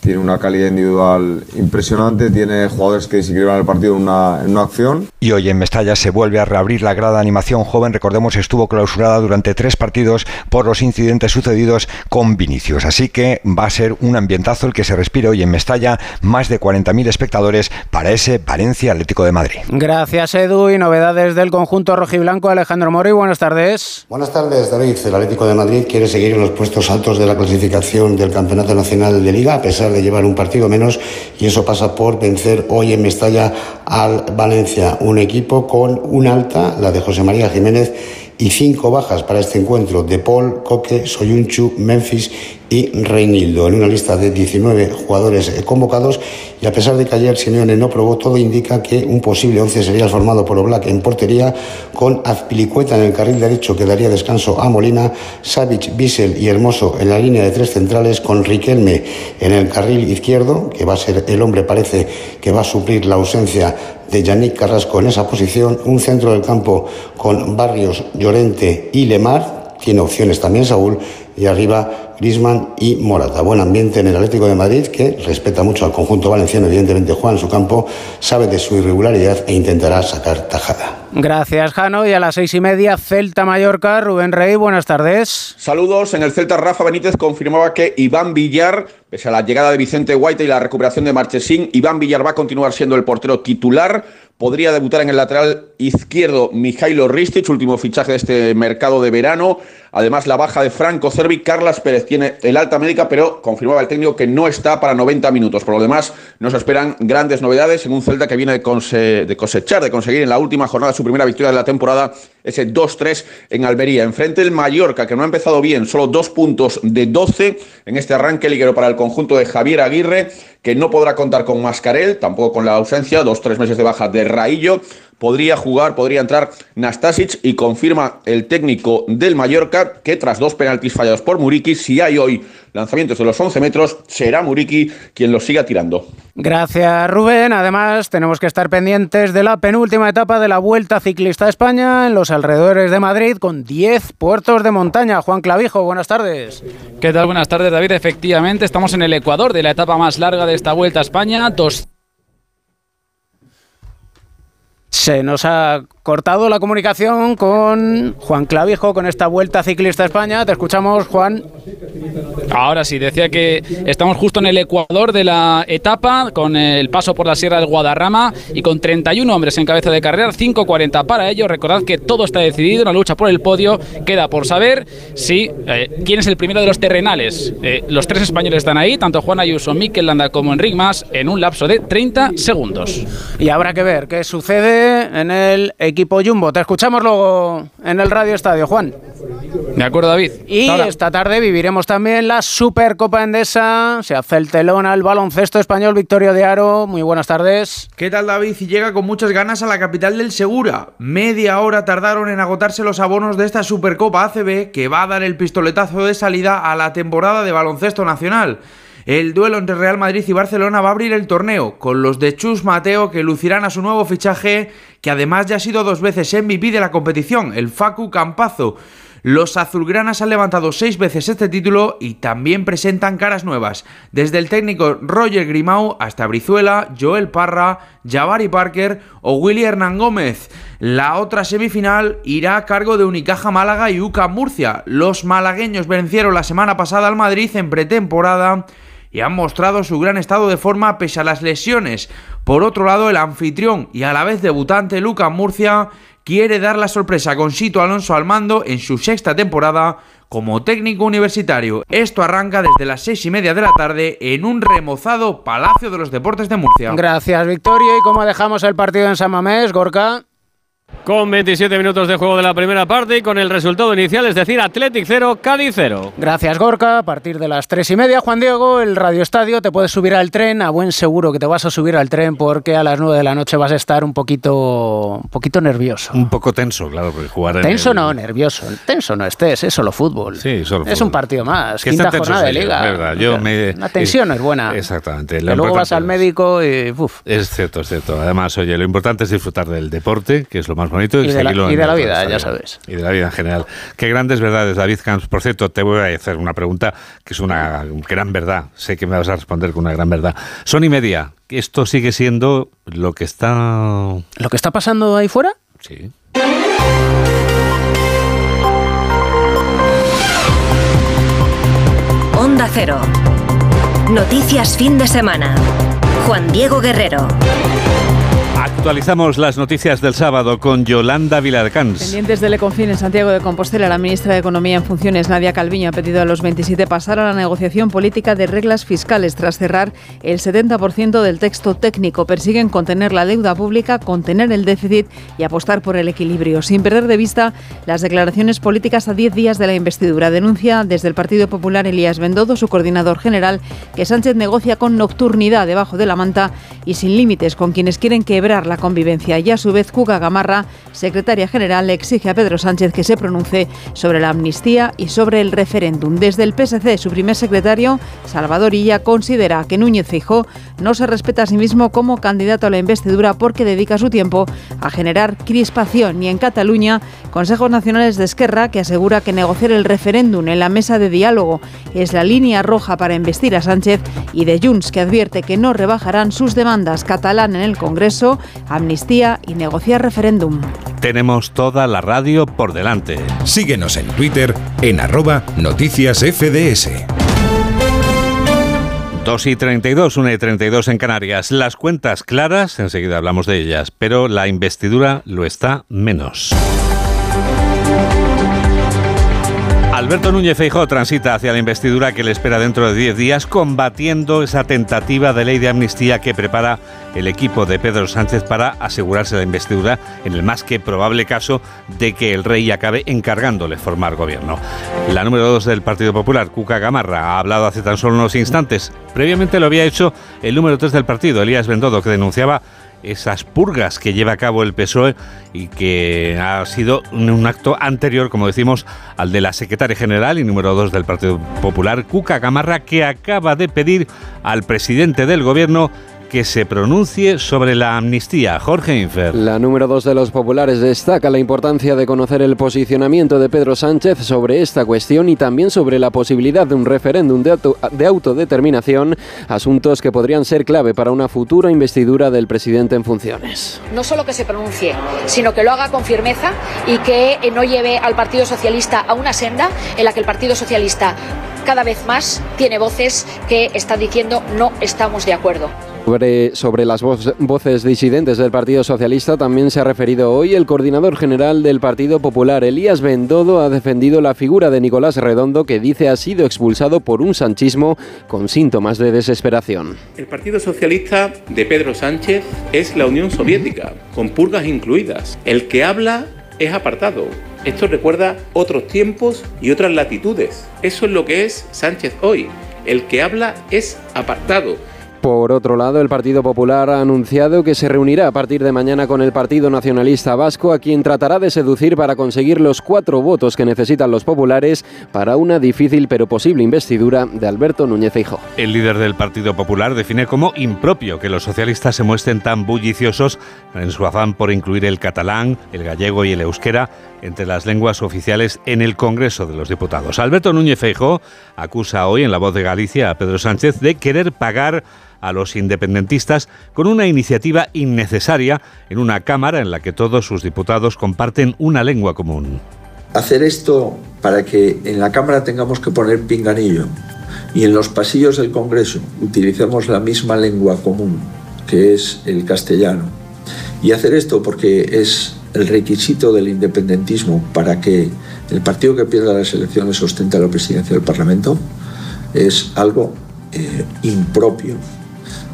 tiene una calidad individual impresionante, tiene jugadores que se inscriban el partido en una, en una, acción. Y hoy en Mestalla se vuelve a reabrir la grada de animación joven, recordemos estuvo clausurada durante tres partidos por los incidentes sucedidos con Vinicius, así que va a ser un ambientazo el que se respire hoy en Mestalla, más de 40.000 espectadores para ese Valencia Atlético de Madrid. Gracias Edu y novedades del conjunto rojiblanco, Alejandro Mori, buenas tardes. Buenas tardes David, el Atlético de Madrid quiere seguir en los puestos altos de la clasificación del Campeonato Nacional de Liga, a pesar de llevar un partido menos y eso pasa por vencer hoy en Mestalla al Valencia, un equipo con una alta, la de José María Jiménez, y cinco bajas para este encuentro de Paul, Coque, Soyunchu, Memphis y Reinildo, en una lista de 19 jugadores convocados. Y a pesar de que ayer Simeone no probó, todo indica que un posible 11 sería formado por Oblak en portería, con Azpilicueta en el carril derecho que daría descanso a Molina, Savic, Bissell y Hermoso en la línea de tres centrales, con Riquelme en el carril izquierdo, que va a ser el hombre parece que va a suplir la ausencia de Yannick Carrasco en esa posición, un centro del campo con Barrios, Llorente y Lemar, tiene opciones también Saúl, y arriba Grisman y Morata. Buen ambiente en el Atlético de Madrid, que respeta mucho al conjunto valenciano, evidentemente juega en su campo, sabe de su irregularidad e intentará sacar tajada. Gracias, Jano. Y a las seis y media, Celta Mallorca. Rubén Rey, buenas tardes. Saludos. En el Celta, Rafa Benítez confirmaba que Iván Villar, pese a la llegada de Vicente White y la recuperación de Marchesín, Iván Villar va a continuar siendo el portero titular. Podría debutar en el lateral izquierdo Mijailo Ristic, último fichaje de este mercado de verano. Además, la baja de Franco Cervi, Carlas Pérez tiene el alta médica, pero confirmaba el técnico que no está para 90 minutos. Por lo demás, nos esperan grandes novedades en un Celta que viene de cosechar, de conseguir en la última jornada su primera victoria de la temporada, ese 2-3 en Almería. Enfrente el Mallorca, que no ha empezado bien, solo dos puntos de 12 en este arranque liguero para el conjunto de Javier Aguirre, que no podrá contar con Mascarel, tampoco con la ausencia, dos, tres meses de baja de Raillo podría jugar, podría entrar Nastasic y confirma el técnico del Mallorca que tras dos penaltis fallados por Muriki, si hay hoy lanzamientos de los 11 metros, será Muriki quien los siga tirando. Gracias Rubén. Además tenemos que estar pendientes de la penúltima etapa de la Vuelta Ciclista a España en los alrededores de Madrid con 10 puertos de montaña. Juan Clavijo, buenas tardes. ¿Qué tal? Buenas tardes David. Efectivamente estamos en el Ecuador de la etapa más larga de esta Vuelta a España. Dos se nos ha cortado la comunicación con Juan Clavijo con esta vuelta ciclista a España. Te escuchamos, Juan. Ahora sí, decía que estamos justo en el ecuador de la etapa, con el paso por la Sierra del Guadarrama y con 31 hombres en cabeza de carrera, 5.40 para ello. Recordad que todo está decidido, la lucha por el podio queda por saber si eh, quién es el primero de los terrenales. Eh, los tres españoles están ahí, tanto Juan Ayuso, Mikel Landa como Enric Mas, en un lapso de 30 segundos. Y habrá que ver qué sucede en el equipo Jumbo. Te escuchamos luego en el Radio Estadio, Juan. De acuerdo, David. Y esta tarde viviremos también la Supercopa Endesa. Se hace el telón al baloncesto español Victorio de Aro. Muy buenas tardes. ¿Qué tal, David? Y llega con muchas ganas a la capital del Segura. Media hora tardaron en agotarse los abonos de esta Supercopa ACB que va a dar el pistoletazo de salida a la temporada de baloncesto nacional. El duelo entre Real Madrid y Barcelona va a abrir el torneo, con los de Chus Mateo que lucirán a su nuevo fichaje, que además ya ha sido dos veces MVP de la competición, el Facu Campazo. Los azulgranas han levantado seis veces este título y también presentan caras nuevas, desde el técnico Roger Grimau hasta Brizuela, Joel Parra, Javari Parker o Willy Hernán Gómez. La otra semifinal irá a cargo de Unicaja Málaga y UCA Murcia. Los malagueños vencieron la semana pasada al Madrid en pretemporada y han mostrado su gran estado de forma pese a las lesiones. Por otro lado, el anfitrión y a la vez debutante Luca Murcia quiere dar la sorpresa con Sito Alonso al mando en su sexta temporada como técnico universitario. Esto arranca desde las seis y media de la tarde en un remozado Palacio de los Deportes de Murcia. Gracias, Victoria. ¿Y cómo dejamos el partido en San Mamés, Gorka? Con 27 minutos de juego de la primera parte y con el resultado inicial, es decir, Athletic 0, Cádiz 0. Gracias, Gorka. A partir de las 3 y media, Juan Diego, el Radio Estadio, te puedes subir al tren. A buen seguro que te vas a subir al tren porque a las 9 de la noche vas a estar un poquito, un poquito nervioso. Un poco tenso, claro, porque jugar en Tenso el- no, nervioso. Tenso no estés, es solo fútbol. Sí, solo Es fútbol. un partido más, Que quinta jornada de liga. verdad. Yo me- La tensión es buena. Exactamente. Que lo luego vas al médico y... uf. Es cierto, es cierto. Además, oye, lo importante es disfrutar del deporte, que es lo más bonito, Y de la- y de la vida, ya sabes. Y de la vida en general. Qué grandes verdades, David Camps. Por cierto, te voy a hacer una pregunta que es una gran verdad. Sé que me vas a responder con una gran verdad. Son y media. ¿Esto sigue siendo lo que está... ¿Lo que está pasando ahí fuera? Sí. Onda Cero. Noticias fin de semana. Juan Diego Guerrero. Actualizamos las noticias del sábado con Yolanda Vilarcans. Pendientes del Econfin en Santiago de Compostela, la ministra de Economía en funciones, Nadia Calviño, ha pedido a los 27 pasar a la negociación política de reglas fiscales tras cerrar el 70% del texto técnico. Persiguen contener la deuda pública, contener el déficit y apostar por el equilibrio, sin perder de vista las declaraciones políticas a 10 días de la investidura. Denuncia desde el Partido Popular Elías Bendodo, su coordinador general, que Sánchez negocia con nocturnidad debajo de la manta y sin límites con quienes quieren quebrar la convivencia. Y a su vez, Cuca Gamarra, secretaria general, exige a Pedro Sánchez que se pronuncie sobre la amnistía y sobre el referéndum. Desde el PSC, su primer secretario, Salvador Illa, considera que Núñez Fijó no se respeta a sí mismo como candidato a la investidura porque dedica su tiempo a generar crispación. Y en Cataluña, Consejos Nacionales de Esquerra, que asegura que negociar el referéndum en la mesa de diálogo es la línea roja para investir a Sánchez, y de Junts, que advierte que no rebajarán sus demandas catalán en el Congreso, amnistía y negociar referéndum. Tenemos toda la radio por delante. Síguenos en Twitter en arroba noticias FDS. 2 y 32, 1 y 32 en Canarias. Las cuentas claras, enseguida hablamos de ellas, pero la investidura lo está menos. Alberto Núñez Feijóo transita hacia la investidura que le espera dentro de 10 días, combatiendo esa tentativa de ley de amnistía que prepara el equipo de Pedro Sánchez para asegurarse la investidura en el más que probable caso de que el rey acabe encargándole formar gobierno. La número 2 del Partido Popular, Cuca Gamarra, ha hablado hace tan solo unos instantes. Previamente lo había hecho el número 3 del partido, Elías Bendodo, que denunciaba esas purgas que lleva a cabo el PSOE y que ha sido un, acto anterior, como decimos, al de la secretaria general y número 2 del Partido Popular, Cuca Gamarra, que acaba de pedir al presidente del gobierno que se pronuncie sobre la amnistía. Jorge Infer. La número dos de los populares destaca la importancia de conocer el posicionamiento de Pedro Sánchez sobre esta cuestión y también sobre la posibilidad de un referéndum de, auto- de autodeterminación, asuntos que podrían ser clave para una futura investidura del presidente en funciones. no solo que se pronuncie, sino que lo haga con firmeza y que eh, no lleve al Partido Socialista a una senda en la que el Partido Socialista cada vez más tiene voces que están diciendo no estamos de acuerdo. Sobre, las voces disidentes del Partido Socialista también se ha referido hoy el coordinador general del Partido Popular, Elías Bendodo, ha defendido la figura de Nicolás Redondo, que dice ha sido expulsado por un sanchismo con síntomas de desesperación. El Partido Socialista de Pedro Sánchez es la Unión Soviética, con purgas incluidas. El que habla es apartado Esto recuerda otros tiempos y otras latitudes. Eso es lo que es Sánchez hoy. El que habla es apartado por otro lado, el Partido Popular ha anunciado que se reunirá a partir de mañana con el Partido Nacionalista Vasco, a quien tratará de seducir para conseguir los cuatro votos que necesitan los populares para una difícil pero posible investidura de Alberto Núñez Feijóo. El líder del Partido Popular define como impropio que los socialistas se muestren tan bulliciosos en su afán por incluir el catalán, el gallego y el euskera entre las lenguas oficiales en el Congreso de los Diputados. Alberto Núñez Feijóo acusa hoy en La Voz de Galicia a Pedro Sánchez de querer pagar a los independentistas con una iniciativa innecesaria en una Cámara en la que todos sus diputados comparten una lengua común. Hacer esto para que en la Cámara tengamos que poner pinganillo y en los pasillos del Congreso utilicemos la misma lengua común, que es el castellano. Y hacer esto porque es el requisito del independentismo para que el partido que pierda las elecciones ostente la presidencia del Parlamento es algo eh, impropio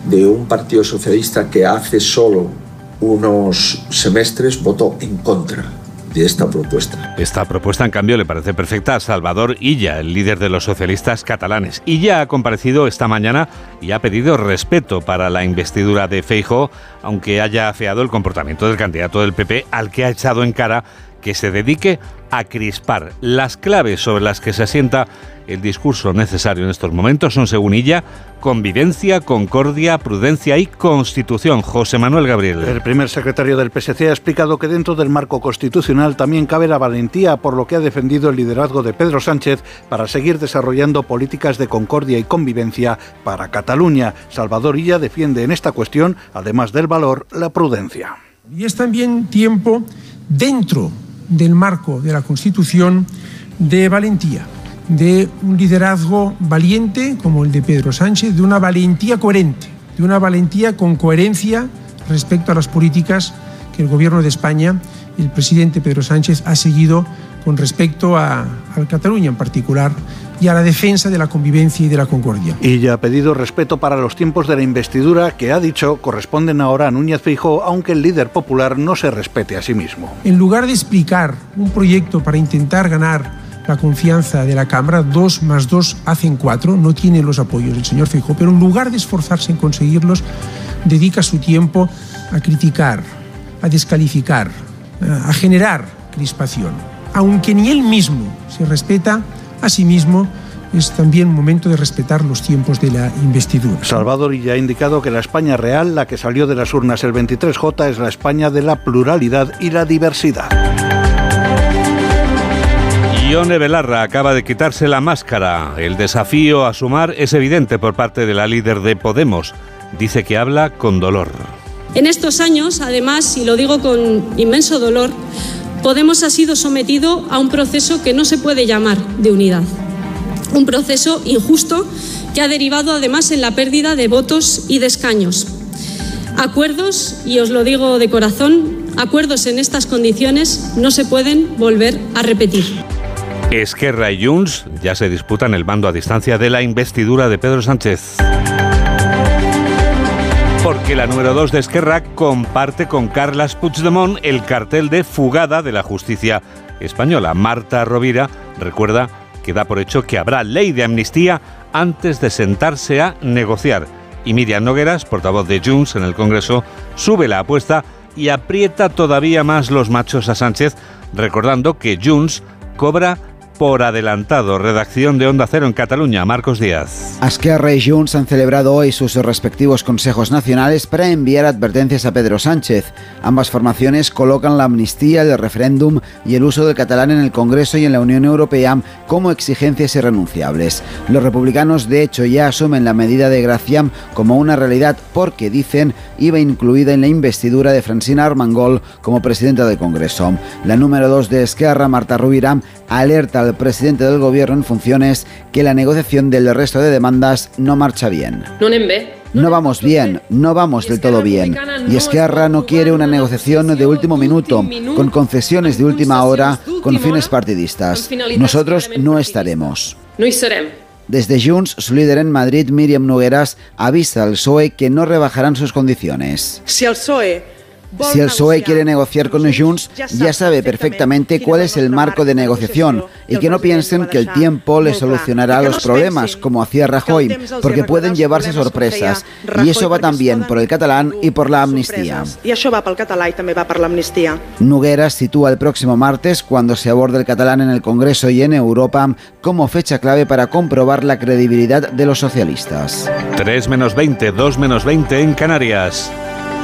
de un partido socialista que hace solo unos semestres votó en contra de esta propuesta. Esta propuesta, en cambio, le parece perfecta a Salvador Illa, el líder de los socialistas catalanes. Illa ha comparecido esta mañana y ha pedido respeto para la investidura de Feijo, aunque haya afeado el comportamiento del candidato del PP, al que ha echado en cara que se dedique a crispar. Las claves sobre las que se asienta el discurso necesario en estos momentos son, según ella, convivencia, concordia, prudencia y constitución. José Manuel Gabriel. El primer secretario del PSC ha explicado que dentro del marco constitucional también cabe la valentía por lo que ha defendido el liderazgo de Pedro Sánchez para seguir desarrollando políticas de concordia y convivencia para Cataluña. Salvador Illa defiende en esta cuestión, además del valor, la prudencia. Y es también tiempo dentro del marco de la Constitución de valentía, de un liderazgo valiente como el de Pedro Sánchez, de una valentía coherente, de una valentía con coherencia respecto a las políticas que el Gobierno de España, el presidente Pedro Sánchez, ha seguido con respecto a, a Cataluña en particular y a la defensa de la convivencia y de la concordia. Y ya ha pedido respeto para los tiempos de la investidura que ha dicho corresponden ahora a Núñez Feijóo, aunque el líder popular no se respete a sí mismo. En lugar de explicar un proyecto para intentar ganar la confianza de la Cámara, dos más dos hacen cuatro, no tiene los apoyos del señor Feijóo, pero en lugar de esforzarse en conseguirlos, dedica su tiempo a criticar, a descalificar, a generar crispación. Aunque ni él mismo se respeta, Asimismo, es también momento de respetar los tiempos de la investidura. Salvador ya ha indicado que la España real, la que salió de las urnas el 23J, es la España de la pluralidad y la diversidad. Ione Belarra acaba de quitarse la máscara. El desafío a sumar es evidente por parte de la líder de Podemos. Dice que habla con dolor. En estos años, además, y lo digo con inmenso dolor, Podemos ha sido sometido a un proceso que no se puede llamar de unidad. Un proceso injusto que ha derivado además en la pérdida de votos y de escaños. Acuerdos, y os lo digo de corazón, acuerdos en estas condiciones no se pueden volver a repetir. Esquerra y Junts ya se disputan el mando a distancia de la investidura de Pedro Sánchez porque la número 2 de Esquerra comparte con Carlas Puigdemont el cartel de fugada de la justicia española. Marta Rovira recuerda que da por hecho que habrá ley de amnistía antes de sentarse a negociar. Y Miriam Nogueras, portavoz de Junts en el Congreso, sube la apuesta y aprieta todavía más los machos a Sánchez, recordando que Junts cobra por adelantado. Redacción de Onda Cero en Cataluña, Marcos Díaz. Esquerra y Junts han celebrado hoy sus respectivos consejos nacionales para enviar advertencias a Pedro Sánchez. Ambas formaciones colocan la amnistía, el referéndum y el uso del catalán en el Congreso y en la Unión Europea como exigencias irrenunciables. Los republicanos, de hecho, ya asumen la medida de Graciam como una realidad porque, dicen, iba incluida en la investidura de Francina Armangol como presidenta del Congreso. La número 2 de Esquerra, Marta Rubira, alerta al presidente del gobierno en funciones que la negociación del resto de demandas no marcha bien. No vamos bien, no vamos del todo bien. Y Esquerra no quiere una negociación de último minuto, con concesiones de última hora, con fines partidistas. Nosotros no estaremos. Desde Junts, su líder en Madrid, Miriam Nogueras, avisa al PSOE que no rebajarán sus condiciones. Si el PSOE Si el PSOE quiere negociar con Junts, ya sabe perfectamente cuál es el marco de negociación y que no piensen que el tiempo le solucionará los problemas, como hacía Rajoy, porque pueden llevarse sorpresas. Y eso va también por el catalán y por la amnistía. Y eso va por el catalán y también va por la amnistía. Nogueras sitúa el próximo martes, cuando se aborde el catalán en el Congreso y en Europa, como fecha clave para comprobar la credibilidad de los socialistas. 3 menos 20, 2 menos 20 en Canarias.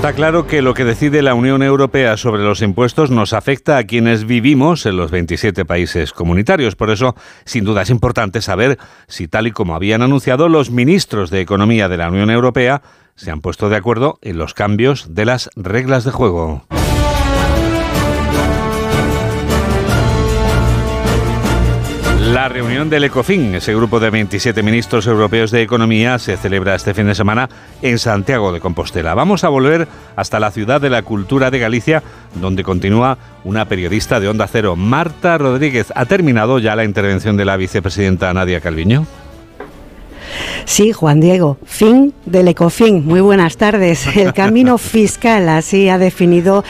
Está claro que lo que decide la Unión Europea sobre los impuestos nos afecta a quienes vivimos en los 27 países comunitarios. Por eso, sin duda es importante saber si, tal y como habían anunciado los ministros de Economía de la Unión Europea, se han puesto de acuerdo en los cambios de las reglas de juego. La reunión del ECOFIN, ese grupo de 27 ministros europeos de economía, se celebra este fin de semana en Santiago de Compostela. Vamos a volver hasta la ciudad de la cultura de Galicia, donde continúa una periodista de Onda Cero, Marta Rodríguez. ¿Ha terminado ya la intervención de la vicepresidenta Nadia Calviño? Sí, Juan Diego, fin del ECOFIN. Muy buenas tardes. El camino (laughs) fiscal, así ha definido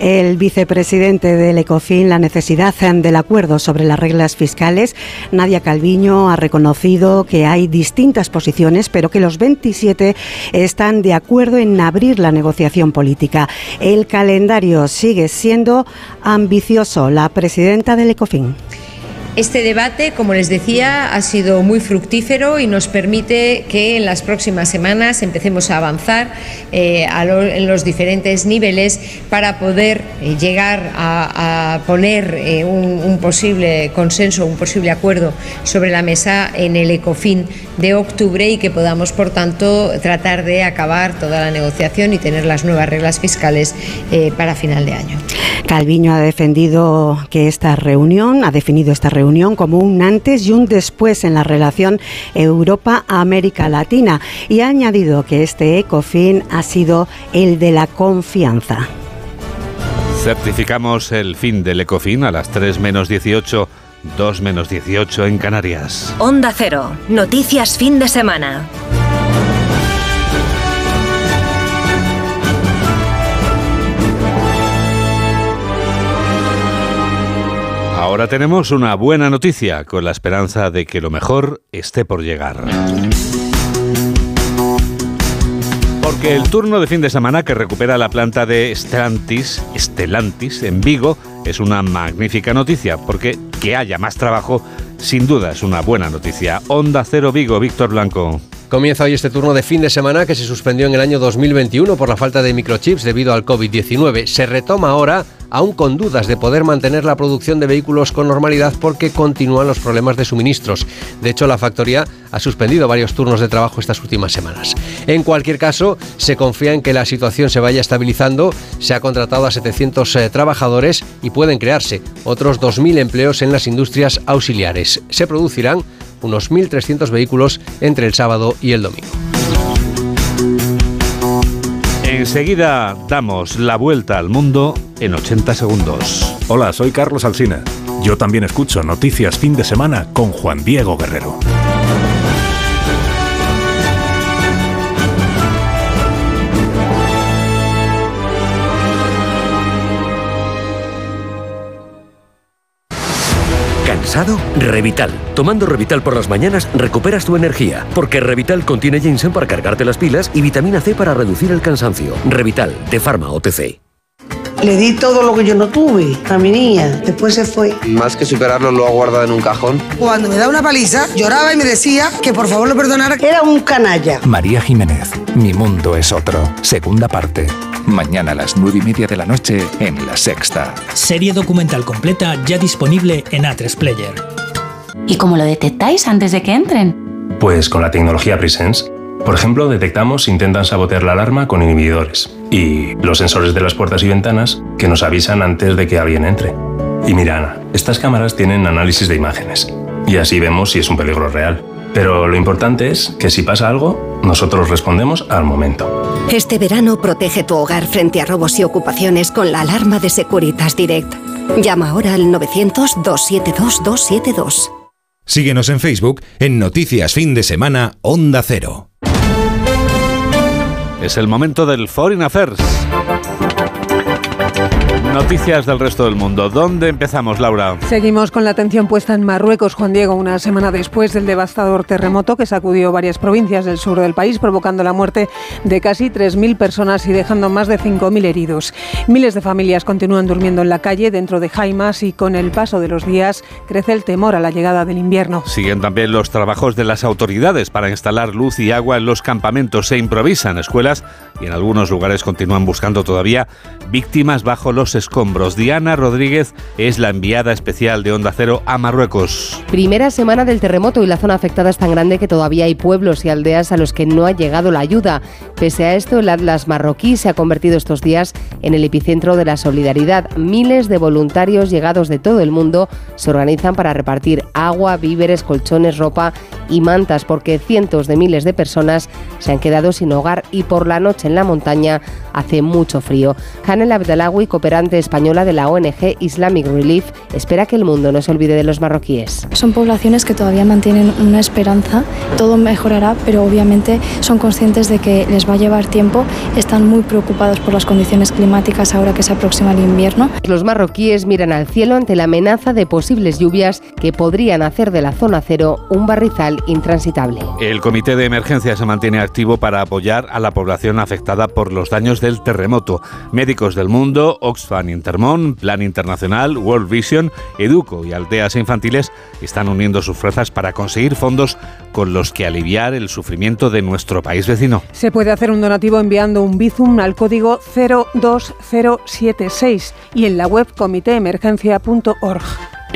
el vicepresidente del ECOFIN la necesidad del acuerdo sobre las reglas fiscales. Nadia Calviño ha reconocido que hay distintas posiciones, pero que los 27 están de acuerdo en abrir la negociación política. El calendario sigue siendo ambicioso. La presidenta del ECOFIN. Este debate, como les decía, ha sido muy fructífero y nos permite que en las próximas semanas empecemos a avanzar eh, en los diferentes niveles para poder eh, llegar a, poner eh, un, posible consenso, un posible acuerdo sobre la mesa en el ECOFIN de octubre y que podamos, por tanto, tratar de acabar toda la negociación y tener las nuevas reglas fiscales para final de año. Calviño ha defendido que esta reunión, ha definido esta reunión como un antes y un después en la relación Europa-América Latina y ha añadido que este ECOFIN ha sido el de la confianza. Certificamos el fin del ECOFIN a las 3 menos 18, 2 menos 18 en Canarias. Onda Cero, noticias fin de semana. Ahora tenemos una buena noticia con la esperanza de que lo mejor esté por llegar. Porque el turno de fin de semana que recupera la planta de Stellantis, Stellantis en Vigo es una magnífica noticia, porque que haya más trabajo sin duda es una buena noticia. Onda Cero Vigo, Víctor Blanco. Comienza hoy este turno de fin de semana que se suspendió en el año 2021 por la falta de microchips debido al COVID-19. Se retoma ahora, aún con dudas de poder mantener la producción de vehículos con normalidad porque continúan los problemas de suministros. De hecho, la factoría ha suspendido varios turnos de trabajo estas últimas semanas. En cualquier caso, se confía en que la situación se vaya estabilizando. Se ha contratado a 700 eh, trabajadores y pueden crearse otros 2.000 empleos en las industrias auxiliares. Se producirán unos 1.300 vehículos entre el sábado y el domingo. Enseguida damos la vuelta al mundo en 80 segundos. Hola, soy Carlos Alsina. Yo también escucho Noticias Fin de Semana con Juan Diego Guerrero. Revital. Tomando Revital por las mañanas recuperas tu energía, porque Revital contiene ginseng para cargarte las pilas y vitamina C para reducir el cansancio. Revital, de Pharma OTC. Le di todo lo que yo no tuve a mi niña. Después se fue. Más que superarlo, lo ha guardado en un cajón. Cuando me da una paliza, lloraba y me decía que por favor lo perdonara. Era un canalla. María Jiménez, Mi mundo es otro. Segunda parte. Mañana a las nueve y media de la noche en La Sexta. Serie documental completa ya disponible en A3 Player. ¿Y cómo lo detectáis antes de que entren? Pues con la tecnología Presence. Por ejemplo, detectamos si intentan sabotear la alarma con inhibidores y los sensores de las puertas y ventanas que nos avisan antes de que alguien entre. Y mira, Ana, estas cámaras tienen análisis de imágenes y así vemos si es un peligro real. Pero lo importante es que si pasa algo, nosotros respondemos al momento. Este verano protege tu hogar frente a robos y ocupaciones con la alarma de Securitas Direct. Llama ahora al 900-272-272. Síguenos en Facebook en Noticias Fin de Semana Onda Cero. Es el momento del Foreign Affairs. Noticias del resto del mundo. ¿Dónde empezamos, Laura? Seguimos con la atención puesta en Marruecos, Juan Diego, una semana después del devastador terremoto que sacudió varias provincias del sur del país, provocando la muerte de casi 3.000 personas y dejando más de 5.000 heridos. Miles de familias continúan durmiendo en la calle, dentro de Jaimas, y con el paso de los días crece el temor a la llegada del invierno. Siguen también los trabajos de las autoridades para instalar luz y agua en los campamentos. Se improvisan escuelas y en algunos lugares continúan buscando todavía víctimas bajo los escombros. Diana Rodríguez es la enviada especial de Onda Cero a Marruecos. Primera semana del terremoto y la zona afectada es tan grande que todavía hay pueblos y aldeas a los que no ha llegado la ayuda. Pese a esto, el Atlas marroquí se ha convertido estos días en el epicentro de la solidaridad. Miles de voluntarios llegados de todo el mundo se organizan para repartir agua, víveres, colchones, ropa y mantas porque cientos de miles de personas se han quedado sin hogar y por la noche en la montaña hace mucho frío. Hanel Abdelawi, cooperante española de la ONG Islamic Relief, espera que el mundo no se olvide de los marroquíes. Son poblaciones que todavía mantienen una esperanza, todo mejorará, pero obviamente son conscientes de que les va a llevar tiempo, están muy preocupados por las condiciones climáticas ahora que se aproxima el invierno. Los marroquíes miran al cielo ante la amenaza de posibles lluvias que podrían hacer de la zona cero un barrizal intransitable. El comité de emergencia se mantiene activo para apoyar a la población afectada por los daños del terremoto. Médicos del mundo, Oxfam Intermón, Plan Internacional, World Vision, Educo y aldeas infantiles están uniendo sus fuerzas para conseguir fondos con los que aliviar el sufrimiento de nuestro país vecino. Se puede hacer un donativo enviando un Bizum al código 02076 y en la web comitéemergencia.org.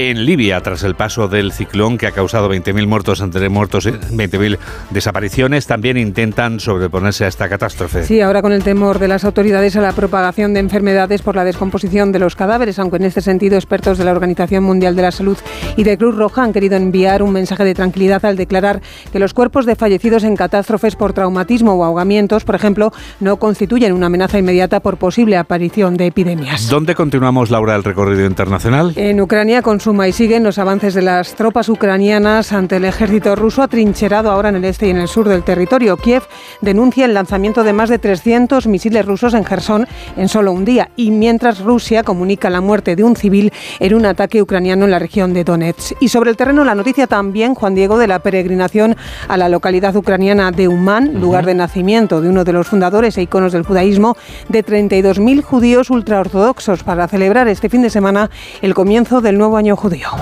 En Libia, tras el paso del ciclón que ha causado 20.000 muertos entre muertos y 20.000 desapariciones, también intentan sobreponerse a esta catástrofe. Sí, ahora con el temor de las autoridades a la propagación de enfermedades por la descomposición de los cadáveres, aunque en este sentido expertos de la Organización Mundial de la Salud y de Cruz Roja han querido enviar un mensaje de tranquilidad al declarar que los cuerpos de fallecidos en catástrofes por traumatismo o ahogamientos, por ejemplo, no constituyen una amenaza inmediata por posible aparición de epidemias. ¿Dónde continuamos, Laura, el recorrido internacional? En Ucrania, con suma y siguen los avances de las tropas ucranianas ante el ejército ruso atrincherado ahora en el este y en el sur del territorio. Kiev denuncia el lanzamiento de más de 300 misiles rusos en Gerson en solo un día y mientras Rusia comunica la muerte de un civil en un ataque ucraniano en la región de Donetsk. Y sobre el terreno la noticia también, Juan Diego, de la peregrinación a la localidad ucraniana de Uman, lugar de nacimiento de uno de los fundadores e iconos del judaísmo, de 32.000 judíos ultraortodoxos para celebrar este fin de semana el comienzo del nuevo año নিয়োগ হদিয়াও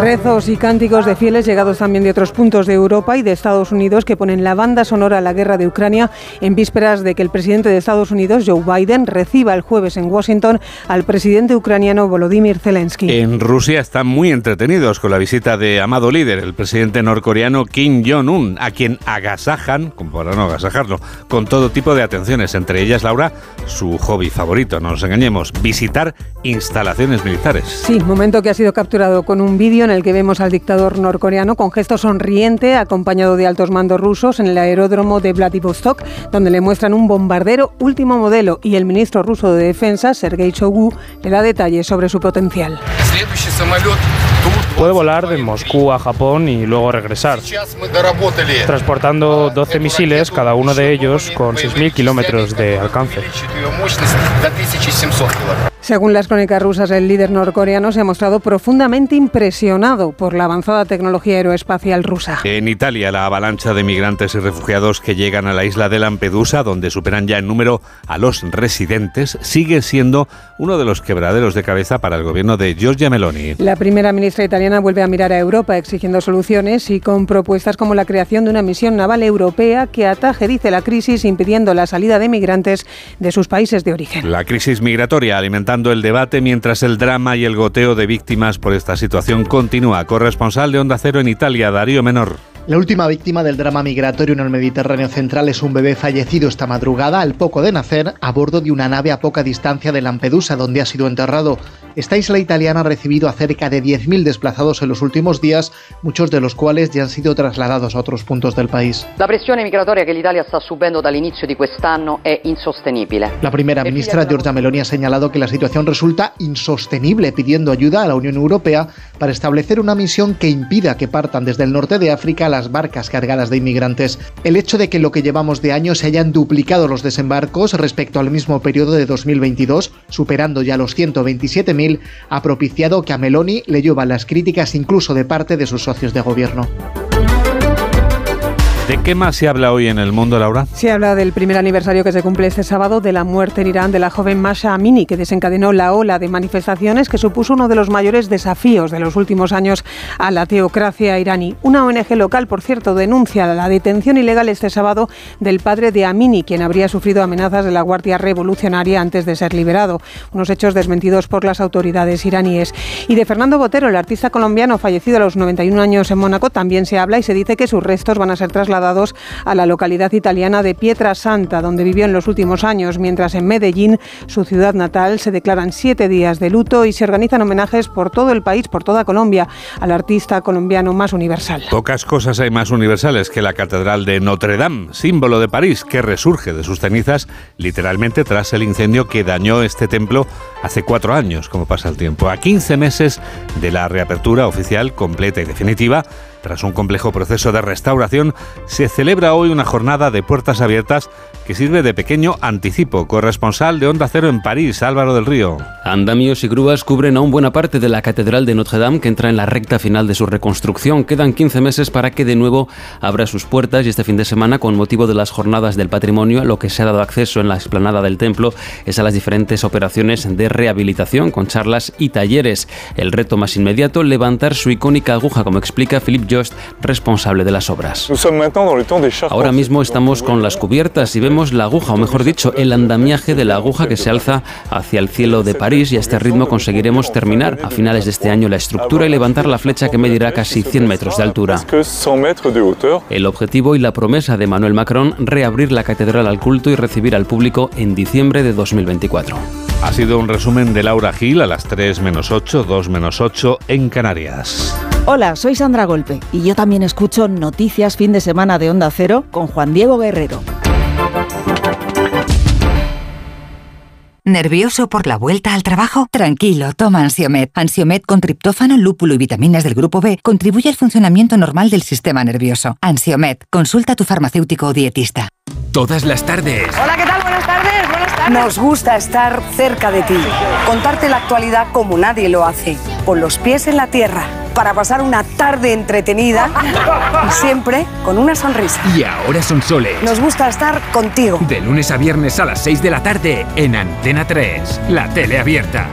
Rezos y cánticos de fieles llegados también de otros puntos de Europa y de Estados Unidos que ponen la banda sonora a la guerra de Ucrania en vísperas de que el presidente de Estados Unidos, Joe Biden, reciba el jueves en Washington al presidente ucraniano Volodymyr Zelensky. En Rusia están muy entretenidos con la visita de amado líder, el presidente norcoreano Kim Jong-un, a quien agasajan, como para no agasajarlo, con todo tipo de atenciones, entre ellas, Laura, su hobby favorito, no nos engañemos, visitar instalaciones militares. Sí, momento que ha sido capturado con un vídeo en el que vemos al dictador norcoreano con gesto sonriente, acompañado de altos mandos rusos en el aeródromo de Vladivostok, donde le muestran un bombardero último modelo y el ministro ruso de Defensa, Sergei Shoigu, le da detalles sobre su potencial. Puede volar de Moscú a Japón y luego regresar, transportando 12 misiles, cada uno de ellos con 6.000 kilómetros de alcance. Según las crónicas rusas, el líder norcoreano se ha mostrado profundamente impresionado por la avanzada tecnología aeroespacial rusa. En Italia, la avalancha de migrantes y refugiados que llegan a la isla de Lampedusa, donde superan ya en número a los residentes, sigue siendo uno de los quebraderos de cabeza para el gobierno de Giorgia Meloni. La primera ministra italiana vuelve a mirar a Europa exigiendo soluciones y con propuestas como la creación de una misión naval europea que ataje, dice la crisis, impidiendo la salida de migrantes de sus países de origen. La crisis migratoria el debate mientras el drama y el goteo de víctimas por esta situación continúa. Corresponsal de Onda Cero en Italia, Darío Menor. La última víctima del drama migratorio en el Mediterráneo central es un bebé fallecido esta madrugada al poco de nacer a bordo de una nave a poca distancia de Lampedusa, donde ha sido enterrado. Esta isla italiana ha recibido a cerca de 10.000 desplazados en los últimos días, muchos de los cuales ya han sido trasladados a otros puntos del país. La presión migratoria que Italia está subiendo al inicio de este año es insostenible. La primera ministra Giorgia Meloni ha señalado que la situación resulta insostenible, pidiendo ayuda a la Unión Europea para establecer una misión que impida que partan desde el norte de África las barcas cargadas de inmigrantes. El hecho de que en lo que llevamos de año se hayan duplicado los desembarcos respecto al mismo periodo de 2022, superando ya los 127.000, ha propiciado que a Meloni le llevan las críticas incluso de parte de sus socios de gobierno. ¿De qué más se habla hoy en el mundo, Laura? Se habla del primer aniversario que se cumple este sábado de la muerte en Irán de la joven Masha Amini, que desencadenó la ola de manifestaciones que supuso uno de los mayores desafíos de los últimos años a la teocracia iraní. Una ONG local, por cierto, denuncia la detención ilegal este sábado del padre de Amini, quien habría sufrido amenazas de la Guardia Revolucionaria antes de ser liberado. Unos hechos desmentidos por las autoridades iraníes. Y de Fernando Botero, el artista colombiano fallecido a los 91 años en Mónaco, también se habla y se dice que sus restos van a ser trasladados a la localidad italiana de Pietrasanta, donde vivió en los últimos años, mientras en Medellín, su ciudad natal, se declaran siete días de luto y se organizan homenajes por todo el país, por toda Colombia, al artista colombiano más universal. Pocas cosas hay más universales que la Catedral de Notre Dame, símbolo de París, que resurge de sus cenizas literalmente tras el incendio que dañó este templo hace cuatro años, como pasa el tiempo. A 15 meses de la reapertura oficial completa y definitiva, tras un complejo proceso de restauración, se celebra hoy una jornada de puertas abiertas que sirve de pequeño anticipo. Corresponsal de Onda Cero en París, Álvaro del Río. Andamios y grúas cubren aún buena parte de la Catedral de Notre Dame que entra en la recta final de su reconstrucción. Quedan 15 meses para que de nuevo abra sus puertas y este fin de semana, con motivo de las jornadas del patrimonio, lo que se ha dado acceso en la explanada del templo es a las diferentes operaciones de rehabilitación con charlas y talleres. El reto más inmediato, levantar su icónica aguja, como explica Philippe Jost, responsable de las obras. Ahora mismo estamos con las cubiertas y vemos la aguja, o mejor dicho, el andamiaje de la aguja que se alza hacia el cielo de París y a este ritmo conseguiremos terminar a finales de este año la estructura y levantar la flecha que medirá casi 100 metros de altura. El objetivo y la promesa de Manuel Macron, reabrir la catedral al culto y recibir al público en diciembre de 2024. Ha sido un resumen de Laura Gil a las 3 menos 8, 2 menos 8 en Canarias. Hola, soy Sandra Golpe y yo también escucho Noticias Fin de Semana de Onda Cero con Juan Diego Guerrero. ¿Nervioso por la vuelta al trabajo? Tranquilo, toma Ansiomet. Ansiomet con triptófano, lúpulo y vitaminas del grupo B contribuye al funcionamiento normal del sistema nervioso. Ansiomet, consulta a tu farmacéutico o dietista. Todas las tardes. Hola, ¿qué tal? Buenas tardes. Buenas tardes. Nos gusta estar cerca de ti, contarte la actualidad como nadie lo hace, con los pies en la tierra, para pasar una tarde entretenida y siempre con una sonrisa. Y ahora son soles. Nos gusta estar contigo. De lunes a viernes a las 6 de la tarde en Antena 3, la tele abierta.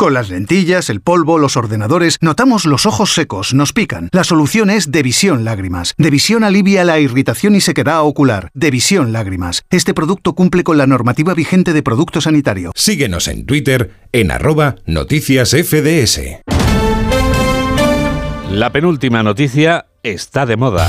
Con las lentillas, el polvo, los ordenadores, notamos los ojos secos, nos pican. La solución es Devisión Lágrimas. Devisión alivia la irritación y sequedad ocular. Devisión Lágrimas. Este producto cumple con la normativa vigente de producto sanitario. Síguenos en Twitter en arroba noticias FDS. La penúltima noticia está de moda.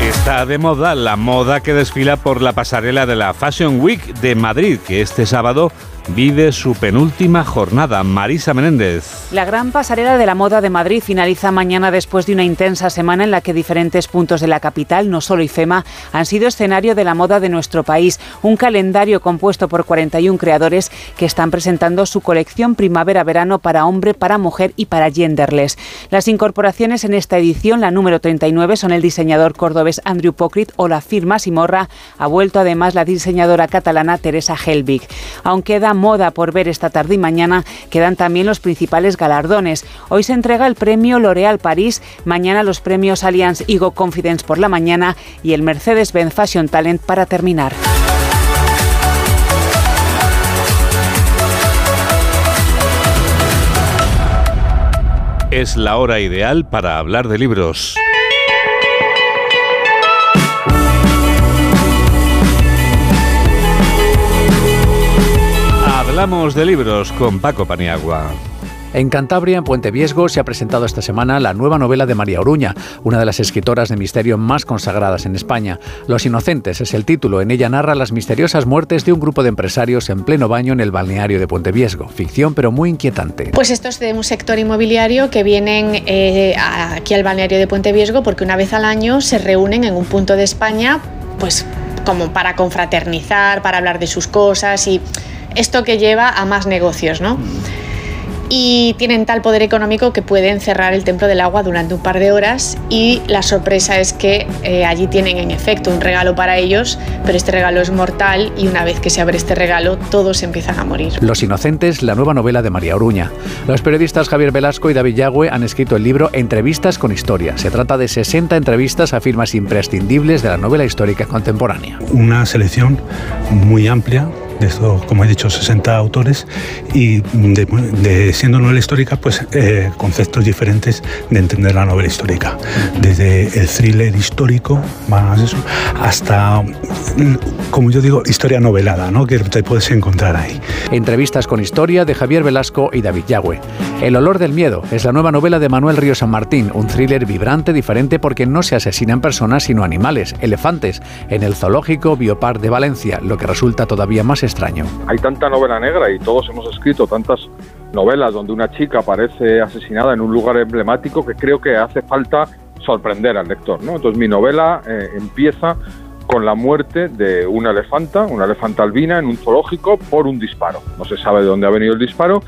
Está de moda la moda que desfila por la pasarela de la Fashion Week de Madrid, que este sábado vive su penúltima jornada. Marisa Menéndez. La gran pasarela de la moda de Madrid finaliza mañana después de una intensa semana en la que diferentes puntos de la capital, no solo IFEMA, han sido escenario de la moda de nuestro país. Un calendario compuesto por 41 creadores que están presentando su colección primavera-verano para hombre, para mujer y para genderless. Las incorporaciones en esta edición, la número 39, son el diseñador cordobés Andrew Pocrit o la firma Simorra. Ha vuelto además la diseñadora catalana Teresa Helbig. Aunque da moda por ver esta tarde y mañana quedan también los principales galardones. Hoy se entrega el premio L'Oréal París, mañana los premios Allianz Ego Confidence por la mañana y el Mercedes-Benz Fashion Talent para terminar. Es la hora ideal para hablar de libros. Hablamos de libros con Paco Paniagua. En Cantabria, en Puente Viesgo, se ha presentado esta semana la nueva novela de María Oruña, una de las escritoras de misterio más consagradas en España. Los Inocentes es el título. En ella narra las misteriosas muertes de un grupo de empresarios en pleno baño en el balneario de Puente Viesgo. Ficción, pero muy inquietante. Pues esto es de un sector inmobiliario que vienen eh, aquí al balneario de Puente Viesgo porque una vez al año se reúnen en un punto de España, pues como para confraternizar, para hablar de sus cosas y esto que lleva a más negocios, ¿no? Y tienen tal poder económico que pueden cerrar el templo del agua durante un par de horas y la sorpresa es que eh, allí tienen en efecto un regalo para ellos, pero este regalo es mortal y una vez que se abre este regalo todos empiezan a morir. Los Inocentes, la nueva novela de María Oruña. Los periodistas Javier Velasco y David Yagüe han escrito el libro Entrevistas con Historia. Se trata de 60 entrevistas a firmas imprescindibles de la novela histórica contemporánea. Una selección muy amplia de estos, como he dicho, 60 autores y de, siendo novela histórica, pues eh, conceptos diferentes de entender la novela histórica. Desde el thriller histórico, más eso, hasta, como yo digo, historia novelada, ¿no? que te puedes encontrar ahí. Entrevistas con historia de Javier Velasco y David Yagüe. El olor del miedo es la nueva novela de Manuel Río San Martín, un thriller vibrante, diferente porque no se asesinan personas sino animales, elefantes, en el zoológico Biopar de Valencia, lo que resulta todavía más extraño. Hay tanta novela negra y todos hemos escrito tantas novelas donde una chica aparece asesinada en un lugar emblemático que creo que hace falta sorprender al lector. Entonces mi novela eh, empieza con la muerte de una elefanta, una elefanta albina en un zoológico por un disparo. No se sabe de dónde ha venido el disparo,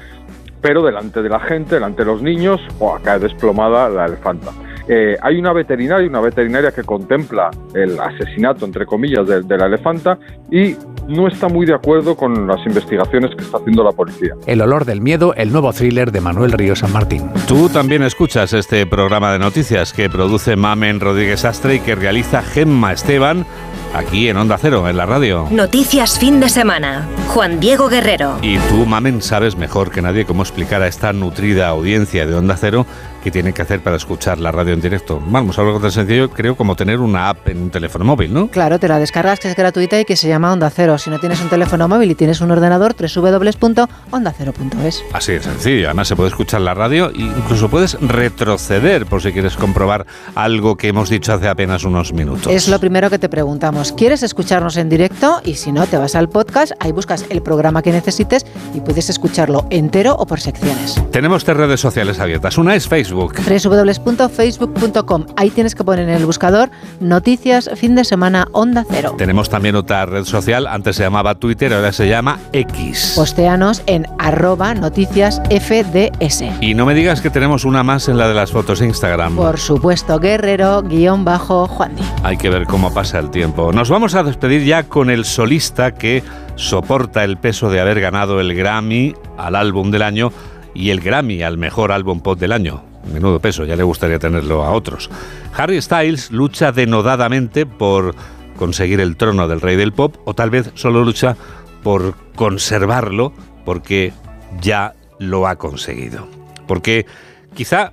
pero delante de la gente, delante de los niños, oh, cae desplomada la elefanta. Eh, hay una veterinaria, una veterinaria que contempla el asesinato, entre comillas, de, la elefanta y no está muy de acuerdo con las investigaciones que está haciendo la policía. El olor del miedo, el nuevo thriller de Manuel Río San Martín. Tú también escuchas este programa de noticias que produce Mamen Rodríguez Astre y que realiza Gemma Esteban aquí en Onda Cero, en la radio. Noticias fin de semana. Juan Diego Guerrero. Y tú, Mamen, sabes mejor que nadie cómo explicar a esta nutrida audiencia de Onda Cero qué tienen que hacer para escuchar la radio en directo. Vamos, algo tan sencillo, creo, como tener una app en un teléfono móvil, ¿no? Claro, te la descargas, que es gratuita y que se llama Onda Cero. Si no tienes un teléfono móvil y tienes un ordenador, www.ondacero.es. Así de sencillo. Además, se puede escuchar la radio e incluso puedes retroceder por si quieres comprobar algo que hemos dicho hace apenas unos minutos. Es lo primero que te preguntamos. ¿Quieres escucharnos en directo? Y si no, te vas al podcast, ahí buscas el programa que necesites y puedes escucharlo entero o por secciones. Tenemos tres redes sociales abiertas. Una es Facebook www.facebook.com. Ahí tienes que poner en el buscador noticias fin de semana onda cero. Tenemos también otra red social, antes se llamaba Twitter, ahora se llama X. Posteanos en arroba noticias FDS. Y no me digas que tenemos una más en la de las fotos de Instagram. Por supuesto, guerrero guion bajo Juan Hay que ver cómo pasa el tiempo. Nos vamos a despedir ya con el solista que soporta el peso de haber ganado el Grammy al álbum del año y el Grammy al mejor álbum pop del año. Menudo peso, ya le gustaría tenerlo a otros. Harry Styles lucha denodadamente por conseguir el trono del rey del pop o tal vez solo lucha por conservarlo porque ya lo ha conseguido. Porque quizá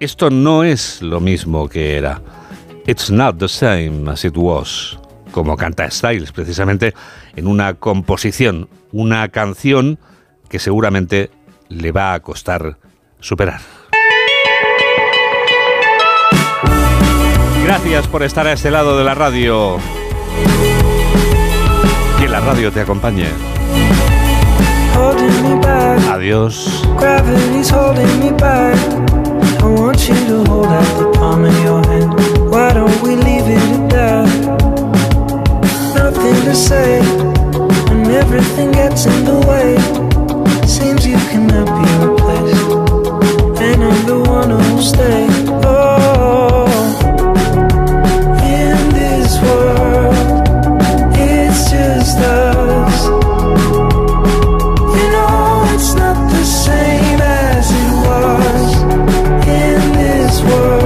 esto no es lo mismo que era. It's not the same as it was. Como canta Styles precisamente en una composición, una canción que seguramente le va a costar superar. Gracias por estar a este lado de la radio. Que la radio te acompañe. Adiós. Gravity's holding me back. I want you to hold out the palm of your hand. Why don't we leave it at that? Nothing to say, and everything gets in the way. Seems you cannot be replaced, and I'm the one who'll stay. Oh. Harry,